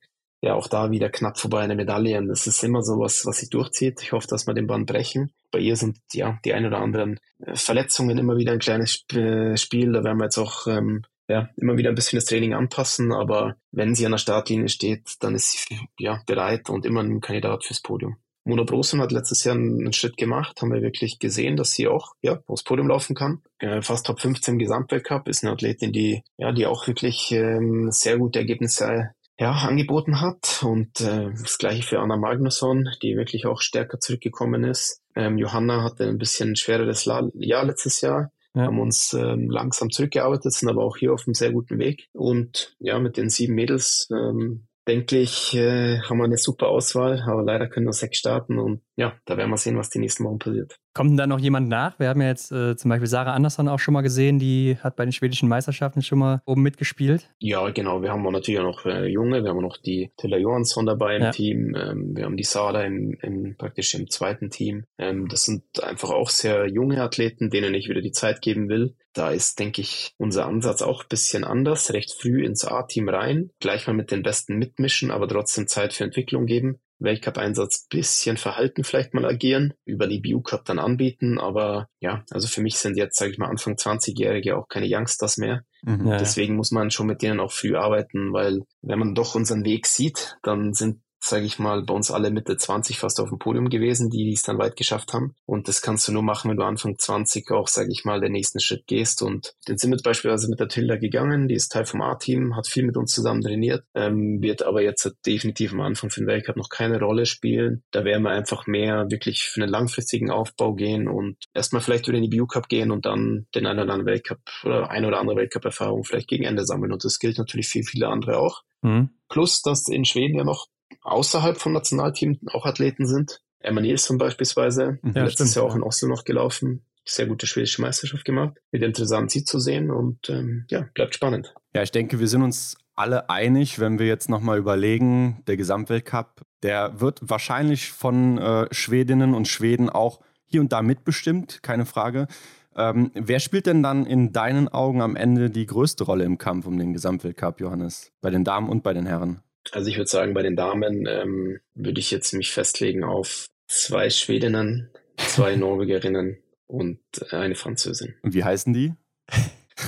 ja auch da wieder knapp vorbei eine Medaille. Und das ist immer so was, was sich durchzieht. Ich hoffe, dass wir den Band brechen. Bei ihr sind ja die ein oder anderen äh, Verletzungen immer wieder ein kleines äh, Spiel. Da werden wir jetzt auch ähm, ja, immer wieder ein bisschen das Training anpassen. Aber wenn sie an der Startlinie steht, dann ist sie ja bereit und immer ein Kandidat fürs Podium. Mona Brosen hat letztes Jahr einen Schritt gemacht, haben wir wirklich gesehen, dass sie auch ja, aufs Podium laufen kann. Äh, fast Top 15 im Gesamtweltcup, ist eine Athletin, die ja, die auch wirklich ähm, sehr gute Ergebnisse ja, angeboten hat. Und äh, das gleiche für Anna Magnusson, die wirklich auch stärker zurückgekommen ist. Ähm, Johanna hatte ein bisschen schwereres La Jahr letztes Jahr. Ja. haben uns ähm, langsam zurückgearbeitet, sind aber auch hier auf einem sehr guten Weg. Und ja, mit den sieben Mädels ähm, denke ich, äh, haben wir eine super Auswahl, aber leider können nur sechs starten und ja, da werden wir sehen, was die nächsten Wochen passiert. Kommt denn da noch jemand nach? Wir haben ja jetzt äh, zum Beispiel Sarah Andersson auch schon mal gesehen, die hat bei den schwedischen Meisterschaften schon mal oben mitgespielt. Ja, genau. Wir haben auch natürlich auch noch äh, Junge, wir haben noch die Tilla Johansson dabei im ja. Team, ähm, wir haben die Sarah im, im, praktisch im zweiten Team. Ähm, das sind einfach auch sehr junge Athleten, denen ich wieder die Zeit geben will. Da ist, denke ich, unser Ansatz auch ein bisschen anders. Recht früh ins A-Team rein, gleich mal mit den Besten mitmischen, aber trotzdem Zeit für Entwicklung geben. Weltcup-Einsatz bisschen verhalten vielleicht mal agieren, über die BU-Cup dann anbieten, aber ja, also für mich sind jetzt, sage ich mal, Anfang 20-Jährige auch keine Youngsters mehr. Mhm, ja, Deswegen muss man schon mit denen auch früh arbeiten, weil wenn man doch unseren Weg sieht, dann sind sage ich mal, bei uns alle Mitte 20 fast auf dem Podium gewesen, die es dann weit geschafft haben. Und das kannst du nur machen, wenn du Anfang 20 auch, sage ich mal, den nächsten Schritt gehst. Und den sind wir beispielsweise mit der Tilda gegangen, die ist Teil vom A-Team, hat viel mit uns zusammen trainiert, ähm, wird aber jetzt definitiv am Anfang für den Weltcup noch keine Rolle spielen. Da werden wir einfach mehr wirklich für einen langfristigen Aufbau gehen und erstmal vielleicht über den EBU Cup gehen und dann den einen oder anderen Weltcup oder eine oder andere Weltcup-Erfahrung vielleicht gegen Ende sammeln. Und das gilt natürlich für viele andere auch. Mhm. Plus, dass in Schweden ja noch außerhalb vom Nationalteam auch Athleten sind. Emma Nilsson beispielsweise, mhm. ja, letztes stimmt, Jahr auch in Oslo noch gelaufen. Sehr gute schwedische Meisterschaft gemacht. Wird interessant, sie zu sehen und ähm, ja, bleibt spannend. Ja, ich denke, wir sind uns alle einig, wenn wir jetzt nochmal überlegen, der Gesamtweltcup, der wird wahrscheinlich von äh, Schwedinnen und Schweden auch hier und da mitbestimmt, keine Frage. Ähm, wer spielt denn dann in deinen Augen am Ende die größte Rolle im Kampf um den Gesamtweltcup, Johannes? Bei den Damen und bei den Herren? Also ich würde sagen, bei den Damen ähm, würde ich jetzt mich festlegen auf zwei Schwedinnen, zwei Norwegerinnen und eine Französin. Und wie heißen die?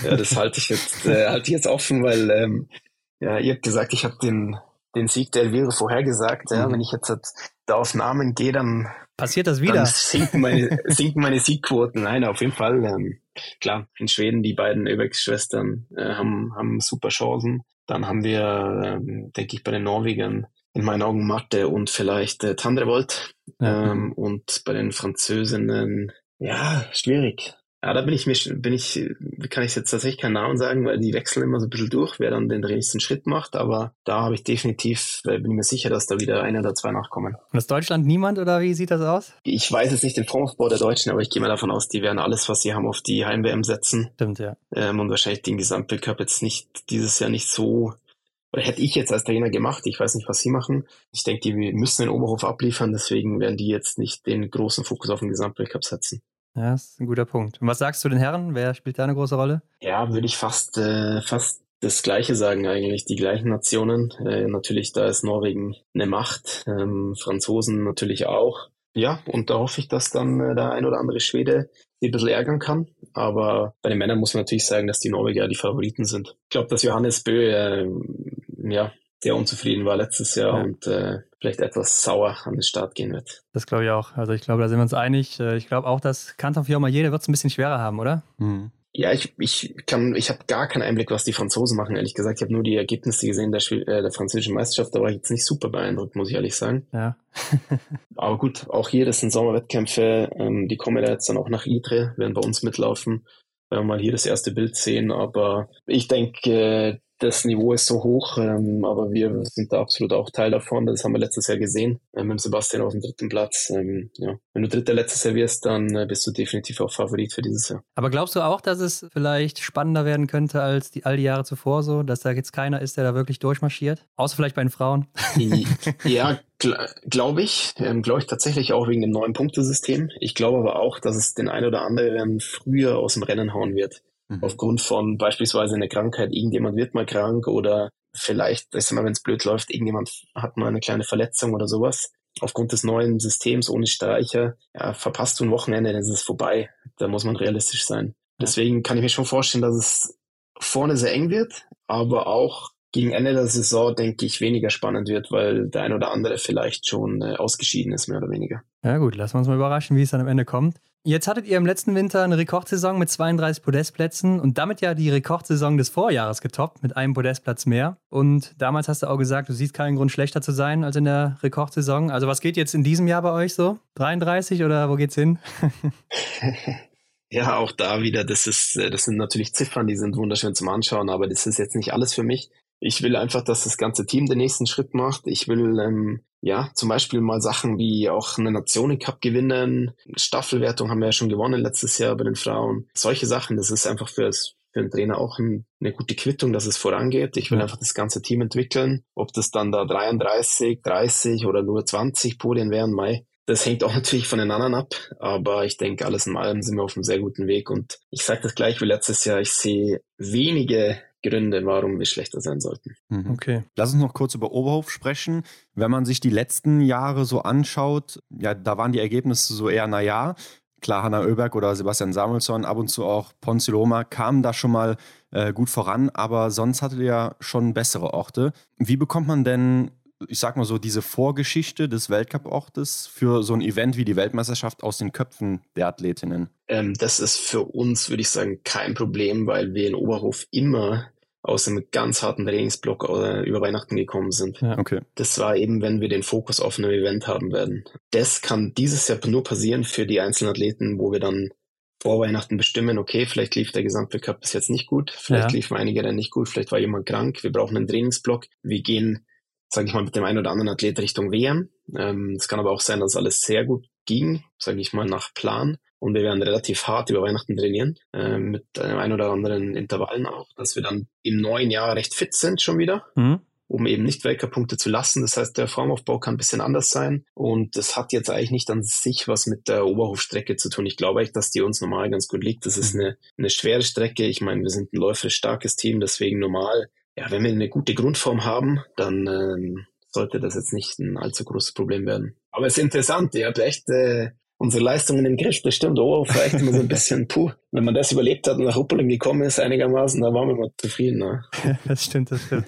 Ja, das halte ich jetzt, äh, halte ich jetzt offen, weil ähm, ja, ihr habt gesagt, ich habe den, den Sieg der Elvire vorhergesagt. Ja, mhm. Wenn ich jetzt da auf Namen gehe, dann passiert das wieder. Dann sinken meine, sinken meine Siegquoten. Nein, auf jeden Fall. Ähm, klar, in Schweden die beiden Öbex-Schwestern äh, haben, haben super Chancen. Dann haben wir, ähm, denke ich, bei den Norwegern in meinen Augen Mathe und vielleicht äh, Tandrevolt. Ähm, und bei den Französinnen, ja, schwierig. Ja, da bin ich mir, bin ich, kann ich jetzt tatsächlich keinen Namen sagen, weil die wechseln immer so ein bisschen durch, wer dann den nächsten Schritt macht. Aber da habe ich definitiv, äh, bin ich mir sicher, dass da wieder eine oder zwei nachkommen. Und ist Deutschland niemand oder wie sieht das aus? Ich weiß jetzt nicht den Formaufbau der Deutschen, aber ich gehe mal davon aus, die werden alles, was sie haben, auf die Heim-WM setzen. Stimmt, ja. Ähm, und wahrscheinlich den Gesamtweltcup jetzt nicht, dieses Jahr nicht so oder hätte ich jetzt als Trainer gemacht, ich weiß nicht, was sie machen. Ich denke, die müssen den Oberhof abliefern, deswegen werden die jetzt nicht den großen Fokus auf den Gesamtweltcup setzen. Ja, das ist ein guter Punkt. Und was sagst du den Herren? Wer spielt da eine große Rolle? Ja, würde ich fast, äh, fast das Gleiche sagen eigentlich. Die gleichen Nationen. Äh, natürlich, da ist Norwegen eine Macht. Ähm, Franzosen natürlich auch. Ja, und da hoffe ich, dass dann äh, der ein oder andere Schwede die ein bisschen ärgern kann. Aber bei den Männern muss man natürlich sagen, dass die Norweger die Favoriten sind. Ich glaube, dass Johannes Bö äh, ja, sehr unzufrieden war letztes Jahr ja. und äh, vielleicht etwas sauer an den Start gehen wird. Das glaube ich auch. Also ich glaube, da sind wir uns einig. Äh, ich glaube auch, dass Kanton jeder wird es ein bisschen schwerer haben, oder? Mhm. Ja, ich, ich kann, ich habe gar keinen Einblick, was die Franzosen machen, ehrlich gesagt. Ich habe nur die Ergebnisse gesehen der, äh, der französischen Meisterschaft, da war ich jetzt nicht super beeindruckt, muss ich ehrlich sagen. Ja. Aber gut, auch hier, das sind Sommerwettkämpfe, ähm, die kommen ja jetzt dann auch nach Idre, werden bei uns mitlaufen. Wenn wir mal hier das erste Bild sehen, aber ich denke, das Niveau ist so hoch, ähm, aber wir sind da absolut auch Teil davon. Das haben wir letztes Jahr gesehen äh, mit Sebastian auf dem dritten Platz. Ähm, ja. Wenn du dritter letztes Jahr wirst, dann äh, bist du definitiv auch Favorit für dieses Jahr. Aber glaubst du auch, dass es vielleicht spannender werden könnte als die, all die Jahre zuvor so, dass da jetzt keiner ist, der da wirklich durchmarschiert? Außer vielleicht bei den Frauen? ja, gl glaube ich. Ähm, glaube ich tatsächlich auch wegen dem neuen Punktesystem. Ich glaube aber auch, dass es den einen oder anderen früher aus dem Rennen hauen wird. Mhm. Aufgrund von beispielsweise einer Krankheit, irgendjemand wird mal krank oder vielleicht, wenn es blöd läuft, irgendjemand hat mal eine kleine Verletzung oder sowas. Aufgrund des neuen Systems ohne Streicher, ja, verpasst du ein Wochenende, dann ist es vorbei. Da muss man realistisch sein. Deswegen kann ich mir schon vorstellen, dass es vorne sehr eng wird, aber auch gegen Ende der Saison, denke ich, weniger spannend wird, weil der ein oder andere vielleicht schon äh, ausgeschieden ist, mehr oder weniger. Ja gut, lassen wir uns mal überraschen, wie es dann am Ende kommt. Jetzt hattet ihr im letzten Winter eine Rekordsaison mit 32 Podestplätzen und damit ja die Rekordsaison des Vorjahres getoppt mit einem Podestplatz mehr. Und damals hast du auch gesagt, du siehst keinen Grund schlechter zu sein als in der Rekordsaison. Also was geht jetzt in diesem Jahr bei euch so? 33 oder wo geht's hin? Ja, auch da wieder, das ist, äh, das sind natürlich Ziffern, die sind wunderschön zum Anschauen, aber das ist jetzt nicht alles für mich. Ich will einfach, dass das ganze Team den nächsten Schritt macht. Ich will ähm, ja zum Beispiel mal Sachen wie auch eine Nationen Cup gewinnen. Staffelwertung haben wir ja schon gewonnen letztes Jahr bei den Frauen. Solche Sachen, das ist einfach für, für den Trainer auch ein, eine gute Quittung, dass es vorangeht. Ich will einfach das ganze Team entwickeln. Ob das dann da 33, 30 oder nur 20 Podien wären, Mai. Das hängt auch natürlich von den anderen ab, aber ich denke, alles in allem sind wir auf einem sehr guten Weg und ich sage das gleich wie letztes Jahr, ich sehe wenige Gründe, warum wir schlechter sein sollten. Mhm. Okay. Lass uns noch kurz über Oberhof sprechen. Wenn man sich die letzten Jahre so anschaut, ja, da waren die Ergebnisse so eher, naja, klar, Hanna Oeberg oder Sebastian Samuelsson, ab und zu auch Ponzi Loma kamen da schon mal äh, gut voran, aber sonst hattet ihr ja schon bessere Orte. Wie bekommt man denn ich sag mal so, diese Vorgeschichte des Weltcup-Ortes für so ein Event wie die Weltmeisterschaft aus den Köpfen der Athletinnen? Ähm, das ist für uns, würde ich sagen, kein Problem, weil wir in Oberhof immer aus einem ganz harten Trainingsblock über Weihnachten gekommen sind. Ja. Okay. Das war eben, wenn wir den Fokus auf einem Event haben werden. Das kann dieses Jahr nur passieren für die einzelnen Athleten, wo wir dann vor Weihnachten bestimmen, okay, vielleicht lief der Gesamtweltcup bis jetzt nicht gut, vielleicht ja. liefen einige dann nicht gut, vielleicht war jemand krank, wir brauchen einen Trainingsblock, wir gehen, sage ich mal, mit dem einen oder anderen Athlet Richtung WM. Ähm, es kann aber auch sein, dass alles sehr gut ging, sage ich mal, nach Plan. Und wir werden relativ hart über Weihnachten trainieren, äh, mit einem ein oder anderen Intervallen auch, dass wir dann im neuen Jahr recht fit sind schon wieder. Mhm um eben nicht Weltcup-Punkte zu lassen. Das heißt, der Formaufbau kann ein bisschen anders sein und das hat jetzt eigentlich nicht an sich was mit der Oberhofstrecke zu tun. Ich glaube eigentlich, dass die uns normal ganz gut liegt. Das ist mhm. eine, eine schwere Strecke. Ich meine, wir sind ein läuferisch starkes Team, deswegen normal. Ja, wenn wir eine gute Grundform haben, dann ähm, sollte das jetzt nicht ein allzu großes Problem werden. Aber es ist interessant, ihr habt echt äh, unsere Leistungen im Griff. Das stimmt. Oh, vielleicht immer so ein bisschen, puh, wenn man das überlebt hat und nach Ruppoling gekommen ist einigermaßen, da waren wir mal zufrieden. Ne? das stimmt, das stimmt.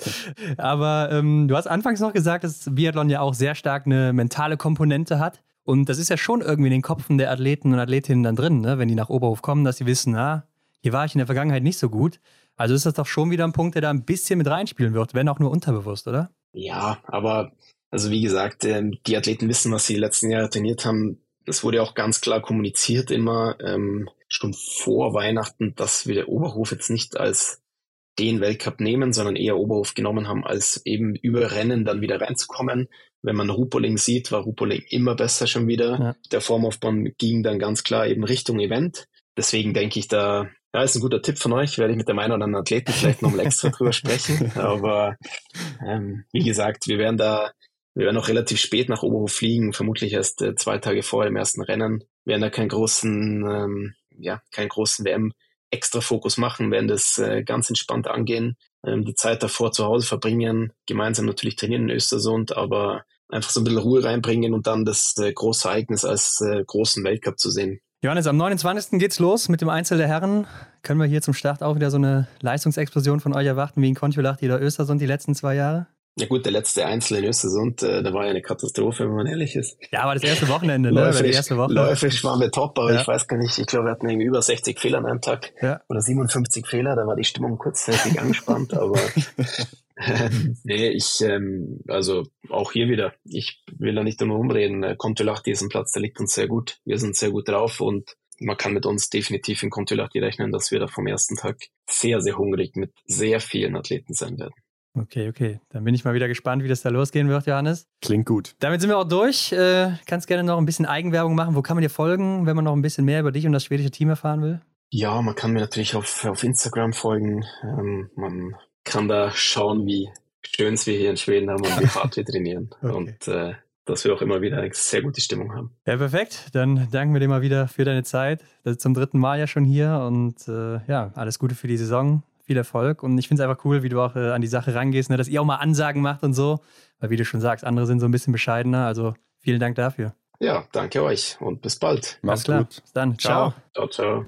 Aber ähm, du hast anfangs noch gesagt, dass Biathlon ja auch sehr stark eine mentale Komponente hat. Und das ist ja schon irgendwie in den Kopfen der Athleten und Athletinnen dann drin, ne? wenn die nach Oberhof kommen, dass sie wissen, na, hier war ich in der Vergangenheit nicht so gut. Also ist das doch schon wieder ein Punkt, der da ein bisschen mit reinspielen wird, wenn auch nur unterbewusst, oder? Ja, aber also wie gesagt, ähm, die Athleten wissen, was sie die letzten Jahre trainiert haben es wurde auch ganz klar kommuniziert immer ähm, schon vor Weihnachten, dass wir der Oberhof jetzt nicht als den Weltcup nehmen, sondern eher Oberhof genommen haben, als eben über Rennen dann wieder reinzukommen. Wenn man Rupoling sieht, war Rupoling immer besser schon wieder. Ja. Der Formaufbau ging dann ganz klar eben Richtung Event. Deswegen denke ich, da ja, ist ein guter Tipp von euch. Werde ich mit dem einen oder anderen Athleten vielleicht nochmal extra drüber sprechen. Aber ähm, wie gesagt, wir werden da wir werden auch relativ spät nach Oberhof fliegen, vermutlich erst äh, zwei Tage vor dem ersten Rennen. Wir werden da keinen großen, ähm, ja, keinen großen WM extra Fokus machen, werden das äh, ganz entspannt angehen, ähm, die Zeit davor zu Hause verbringen, gemeinsam natürlich trainieren in Östersund, aber einfach so ein bisschen Ruhe reinbringen und dann das äh, große Ereignis als äh, großen Weltcup zu sehen. Johannes, am 29. geht's los mit dem Einzel der Herren. Können wir hier zum Start auch wieder so eine Leistungsexplosion von euch erwarten wie in Kontiolahti oder Östersund die letzten zwei Jahre? Ja gut, der letzte Einzel in Östersund, äh, da war ja eine Katastrophe, wenn man ehrlich ist. Ja, aber das erste Wochenende, ne? Die erste Woche. läufisch waren wir top, aber ja. ich weiß gar nicht, ich glaube, wir hatten irgendwie über 60 Fehler an einem Tag ja. oder 57 Fehler, da war die Stimmung kurzzeitig angespannt, aber nee, ich, ähm, also auch hier wieder, ich will da nicht nur umreden, Kontolachti ist ein Platz, der liegt uns sehr gut, wir sind sehr gut drauf und man kann mit uns definitiv in Kontolachti rechnen, dass wir da vom ersten Tag sehr, sehr hungrig mit sehr vielen Athleten sein werden. Okay, okay. Dann bin ich mal wieder gespannt, wie das da losgehen wird, Johannes. Klingt gut. Damit sind wir auch durch. Äh, kannst gerne noch ein bisschen Eigenwerbung machen. Wo kann man dir folgen, wenn man noch ein bisschen mehr über dich und das schwedische Team erfahren will? Ja, man kann mir natürlich auf, auf Instagram folgen. Ähm, man kann da schauen, wie schön es wir hier in Schweden haben und wie hart wir trainieren. Okay. Und äh, dass wir auch immer wieder eine sehr gute Stimmung haben. Ja, perfekt. Dann danken wir dir mal wieder für deine Zeit. Das ist zum dritten Mal ja schon hier und äh, ja, alles Gute für die Saison viel Erfolg. Und ich finde es einfach cool, wie du auch äh, an die Sache rangehst, ne? dass ihr auch mal Ansagen macht und so. Weil, wie du schon sagst, andere sind so ein bisschen bescheidener. Also vielen Dank dafür. Ja, danke euch und bis bald. Mach's klar. gut. Bis dann. Ciao. Ciao, ciao.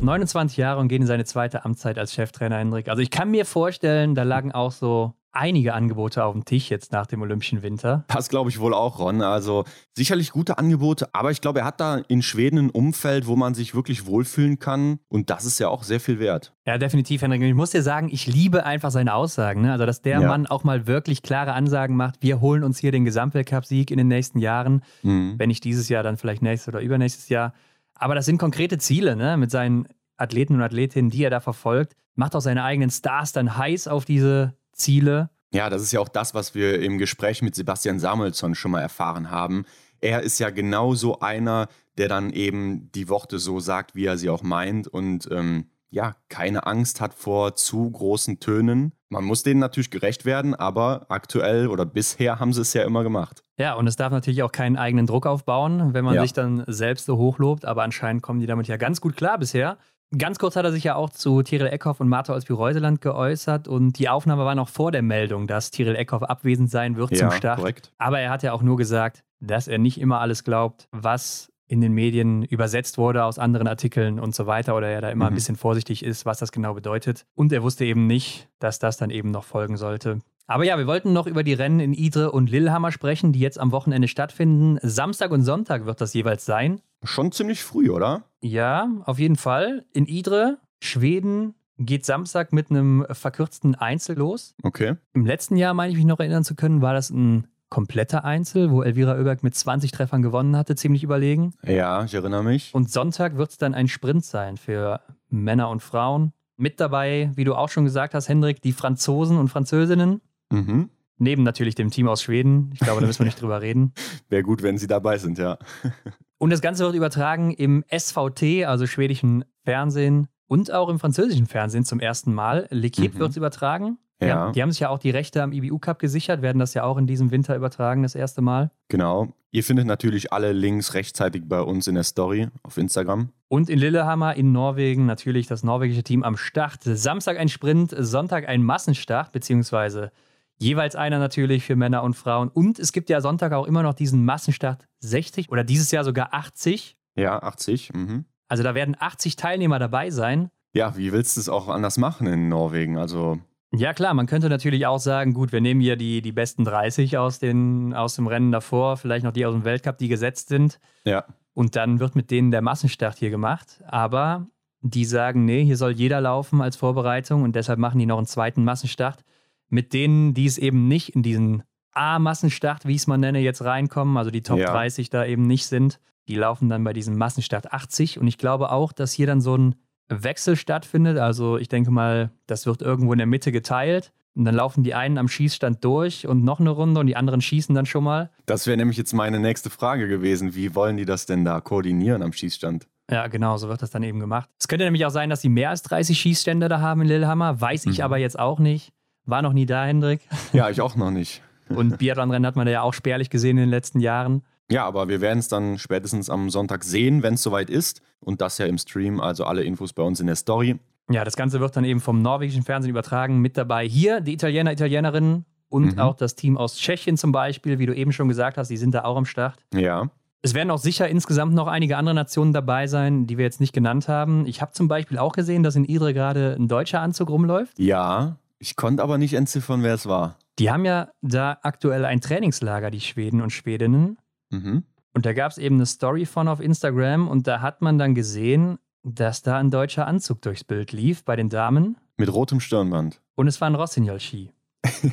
29 Jahre und geht in seine zweite Amtszeit als Cheftrainer, Hendrik. Also ich kann mir vorstellen, da lagen auch so einige Angebote auf dem Tisch jetzt nach dem Olympischen Winter. Das glaube ich wohl auch, Ron. Also sicherlich gute Angebote, aber ich glaube, er hat da in Schweden ein Umfeld, wo man sich wirklich wohlfühlen kann und das ist ja auch sehr viel wert. Ja, definitiv, Henrik. Ich muss dir sagen, ich liebe einfach seine Aussagen. Ne? Also, dass der ja. Mann auch mal wirklich klare Ansagen macht. Wir holen uns hier den Gesamtweltcup-Sieg in den nächsten Jahren. Mhm. Wenn nicht dieses Jahr, dann vielleicht nächstes oder übernächstes Jahr. Aber das sind konkrete Ziele ne? mit seinen Athleten und Athletinnen, die er da verfolgt. Macht auch seine eigenen Stars dann heiß auf diese Ziele. Ja, das ist ja auch das, was wir im Gespräch mit Sebastian Samuelsson schon mal erfahren haben. Er ist ja genau so einer, der dann eben die Worte so sagt, wie er sie auch meint und ähm, ja, keine Angst hat vor zu großen Tönen. Man muss denen natürlich gerecht werden, aber aktuell oder bisher haben sie es ja immer gemacht. Ja, und es darf natürlich auch keinen eigenen Druck aufbauen, wenn man ja. sich dann selbst so hochlobt, aber anscheinend kommen die damit ja ganz gut klar bisher. Ganz kurz hat er sich ja auch zu Tiril Eckhoff und Martha Olsby-Reuseland geäußert und die Aufnahme war noch vor der Meldung, dass Tiril Eckhoff abwesend sein wird ja, zum Start. Korrekt. Aber er hat ja auch nur gesagt, dass er nicht immer alles glaubt, was in den Medien übersetzt wurde aus anderen Artikeln und so weiter oder er da immer mhm. ein bisschen vorsichtig ist, was das genau bedeutet. Und er wusste eben nicht, dass das dann eben noch folgen sollte. Aber ja, wir wollten noch über die Rennen in Idre und Lillehammer sprechen, die jetzt am Wochenende stattfinden. Samstag und Sonntag wird das jeweils sein. Schon ziemlich früh, oder? Ja, auf jeden Fall. In Idre, Schweden, geht Samstag mit einem verkürzten Einzel los. Okay. Im letzten Jahr, meine ich mich noch erinnern zu können, war das ein kompletter Einzel, wo Elvira Oeberg mit 20 Treffern gewonnen hatte, ziemlich überlegen. Ja, ich erinnere mich. Und Sonntag wird es dann ein Sprint sein für Männer und Frauen. Mit dabei, wie du auch schon gesagt hast, Hendrik, die Franzosen und Französinnen. Mhm. Neben natürlich dem Team aus Schweden. Ich glaube, da müssen wir nicht drüber reden. Wäre gut, wenn sie dabei sind, ja. und das Ganze wird übertragen im SVT, also schwedischen Fernsehen und auch im französischen Fernsehen zum ersten Mal. L'Equipe mhm. wird es übertragen. Ja. Die haben sich ja auch die Rechte am IBU Cup gesichert, werden das ja auch in diesem Winter übertragen, das erste Mal. Genau. Ihr findet natürlich alle Links rechtzeitig bei uns in der Story auf Instagram. Und in Lillehammer in Norwegen natürlich das norwegische Team am Start. Samstag ein Sprint, Sonntag ein Massenstart, beziehungsweise jeweils einer natürlich für Männer und Frauen. Und es gibt ja Sonntag auch immer noch diesen Massenstart 60 oder dieses Jahr sogar 80. Ja, 80. Mhm. Also da werden 80 Teilnehmer dabei sein. Ja, wie willst du es auch anders machen in Norwegen? Also ja, klar, man könnte natürlich auch sagen, gut, wir nehmen hier die, die besten 30 aus, den, aus dem Rennen davor, vielleicht noch die aus dem Weltcup, die gesetzt sind. Ja. Und dann wird mit denen der Massenstart hier gemacht. Aber die sagen, nee, hier soll jeder laufen als Vorbereitung und deshalb machen die noch einen zweiten Massenstart. Mit denen, die es eben nicht in diesen A-Massenstart, wie ich es mal nenne, jetzt reinkommen, also die Top ja. 30 da eben nicht sind, die laufen dann bei diesem Massenstart 80. Und ich glaube auch, dass hier dann so ein Wechsel stattfindet. Also ich denke mal, das wird irgendwo in der Mitte geteilt. Und dann laufen die einen am Schießstand durch und noch eine Runde und die anderen schießen dann schon mal. Das wäre nämlich jetzt meine nächste Frage gewesen. Wie wollen die das denn da koordinieren am Schießstand? Ja, genau, so wird das dann eben gemacht. Es könnte nämlich auch sein, dass sie mehr als 30 Schießstände da haben in Lillehammer. Weiß ich mhm. aber jetzt auch nicht. War noch nie da, Hendrik. Ja, ich auch noch nicht. und Biathlon-Rennen hat man ja auch spärlich gesehen in den letzten Jahren. Ja, aber wir werden es dann spätestens am Sonntag sehen, wenn es soweit ist. Und das ja im Stream, also alle Infos bei uns in der Story. Ja, das Ganze wird dann eben vom norwegischen Fernsehen übertragen. Mit dabei hier die Italiener, Italienerinnen und mhm. auch das Team aus Tschechien zum Beispiel, wie du eben schon gesagt hast, die sind da auch am Start. Ja. Es werden auch sicher insgesamt noch einige andere Nationen dabei sein, die wir jetzt nicht genannt haben. Ich habe zum Beispiel auch gesehen, dass in Idre gerade ein deutscher Anzug rumläuft. Ja, ich konnte aber nicht entziffern, wer es war. Die haben ja da aktuell ein Trainingslager, die Schweden und Schwedinnen. Mhm. Und da gab es eben eine Story von auf Instagram und da hat man dann gesehen, dass da ein deutscher Anzug durchs Bild lief bei den Damen. Mit rotem Stirnband. Und es war ein Rossignol-Ski.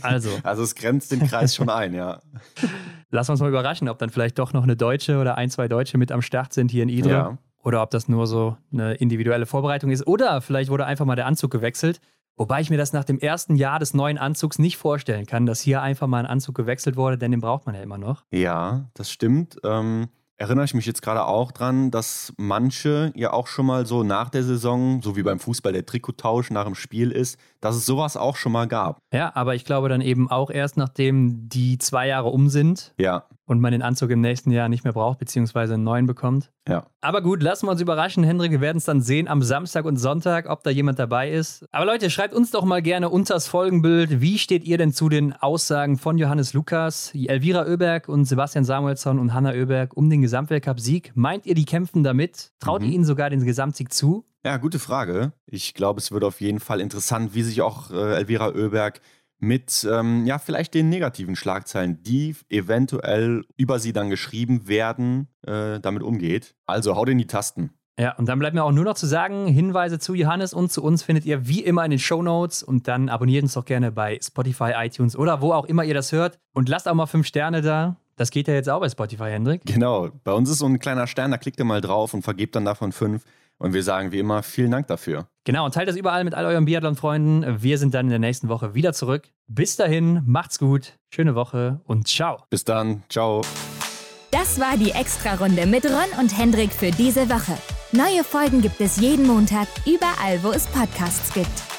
Also. also es grenzt den Kreis schon ein, ja. Lass uns mal überraschen, ob dann vielleicht doch noch eine Deutsche oder ein, zwei Deutsche mit am Start sind hier in Idre. Ja. Oder ob das nur so eine individuelle Vorbereitung ist. Oder vielleicht wurde einfach mal der Anzug gewechselt Wobei ich mir das nach dem ersten Jahr des neuen Anzugs nicht vorstellen kann, dass hier einfach mal ein Anzug gewechselt wurde, denn den braucht man ja immer noch. Ja, das stimmt. Ähm, erinnere ich mich jetzt gerade auch dran, dass manche ja auch schon mal so nach der Saison, so wie beim Fußball der Trikottausch nach dem Spiel ist, dass es sowas auch schon mal gab. Ja, aber ich glaube dann eben auch erst, nachdem die zwei Jahre um sind. Ja und man den Anzug im nächsten Jahr nicht mehr braucht, beziehungsweise einen neuen bekommt. Ja. Aber gut, lassen wir uns überraschen, Hendrik. Wir werden es dann sehen am Samstag und Sonntag, ob da jemand dabei ist. Aber Leute, schreibt uns doch mal gerne unter das Folgenbild. Wie steht ihr denn zu den Aussagen von Johannes Lukas, Elvira Oeberg und Sebastian Samuelsson und Hanna Oeberg um den Gesamtweltcup-Sieg? Meint ihr, die kämpfen damit? Traut mhm. ihr ihnen sogar den Gesamtsieg zu? Ja, gute Frage. Ich glaube, es wird auf jeden Fall interessant, wie sich auch äh, Elvira Oeberg mit ähm, ja vielleicht den negativen Schlagzeilen, die eventuell über sie dann geschrieben werden, äh, damit umgeht. Also haut in die Tasten. Ja, und dann bleibt mir auch nur noch zu sagen, Hinweise zu Johannes und zu uns findet ihr wie immer in den Show Notes und dann abonniert uns doch gerne bei Spotify, iTunes oder wo auch immer ihr das hört und lasst auch mal fünf Sterne da. Das geht ja jetzt auch bei Spotify, Hendrik. Genau, bei uns ist so ein kleiner Stern, da klickt ihr mal drauf und vergebt dann davon fünf. Und wir sagen wie immer vielen Dank dafür. Genau, und teilt das überall mit all euren Biathlon-Freunden. Wir sind dann in der nächsten Woche wieder zurück. Bis dahin, macht's gut, schöne Woche und ciao. Bis dann, ciao. Das war die Extra-Runde mit Ron und Hendrik für diese Woche. Neue Folgen gibt es jeden Montag, überall, wo es Podcasts gibt.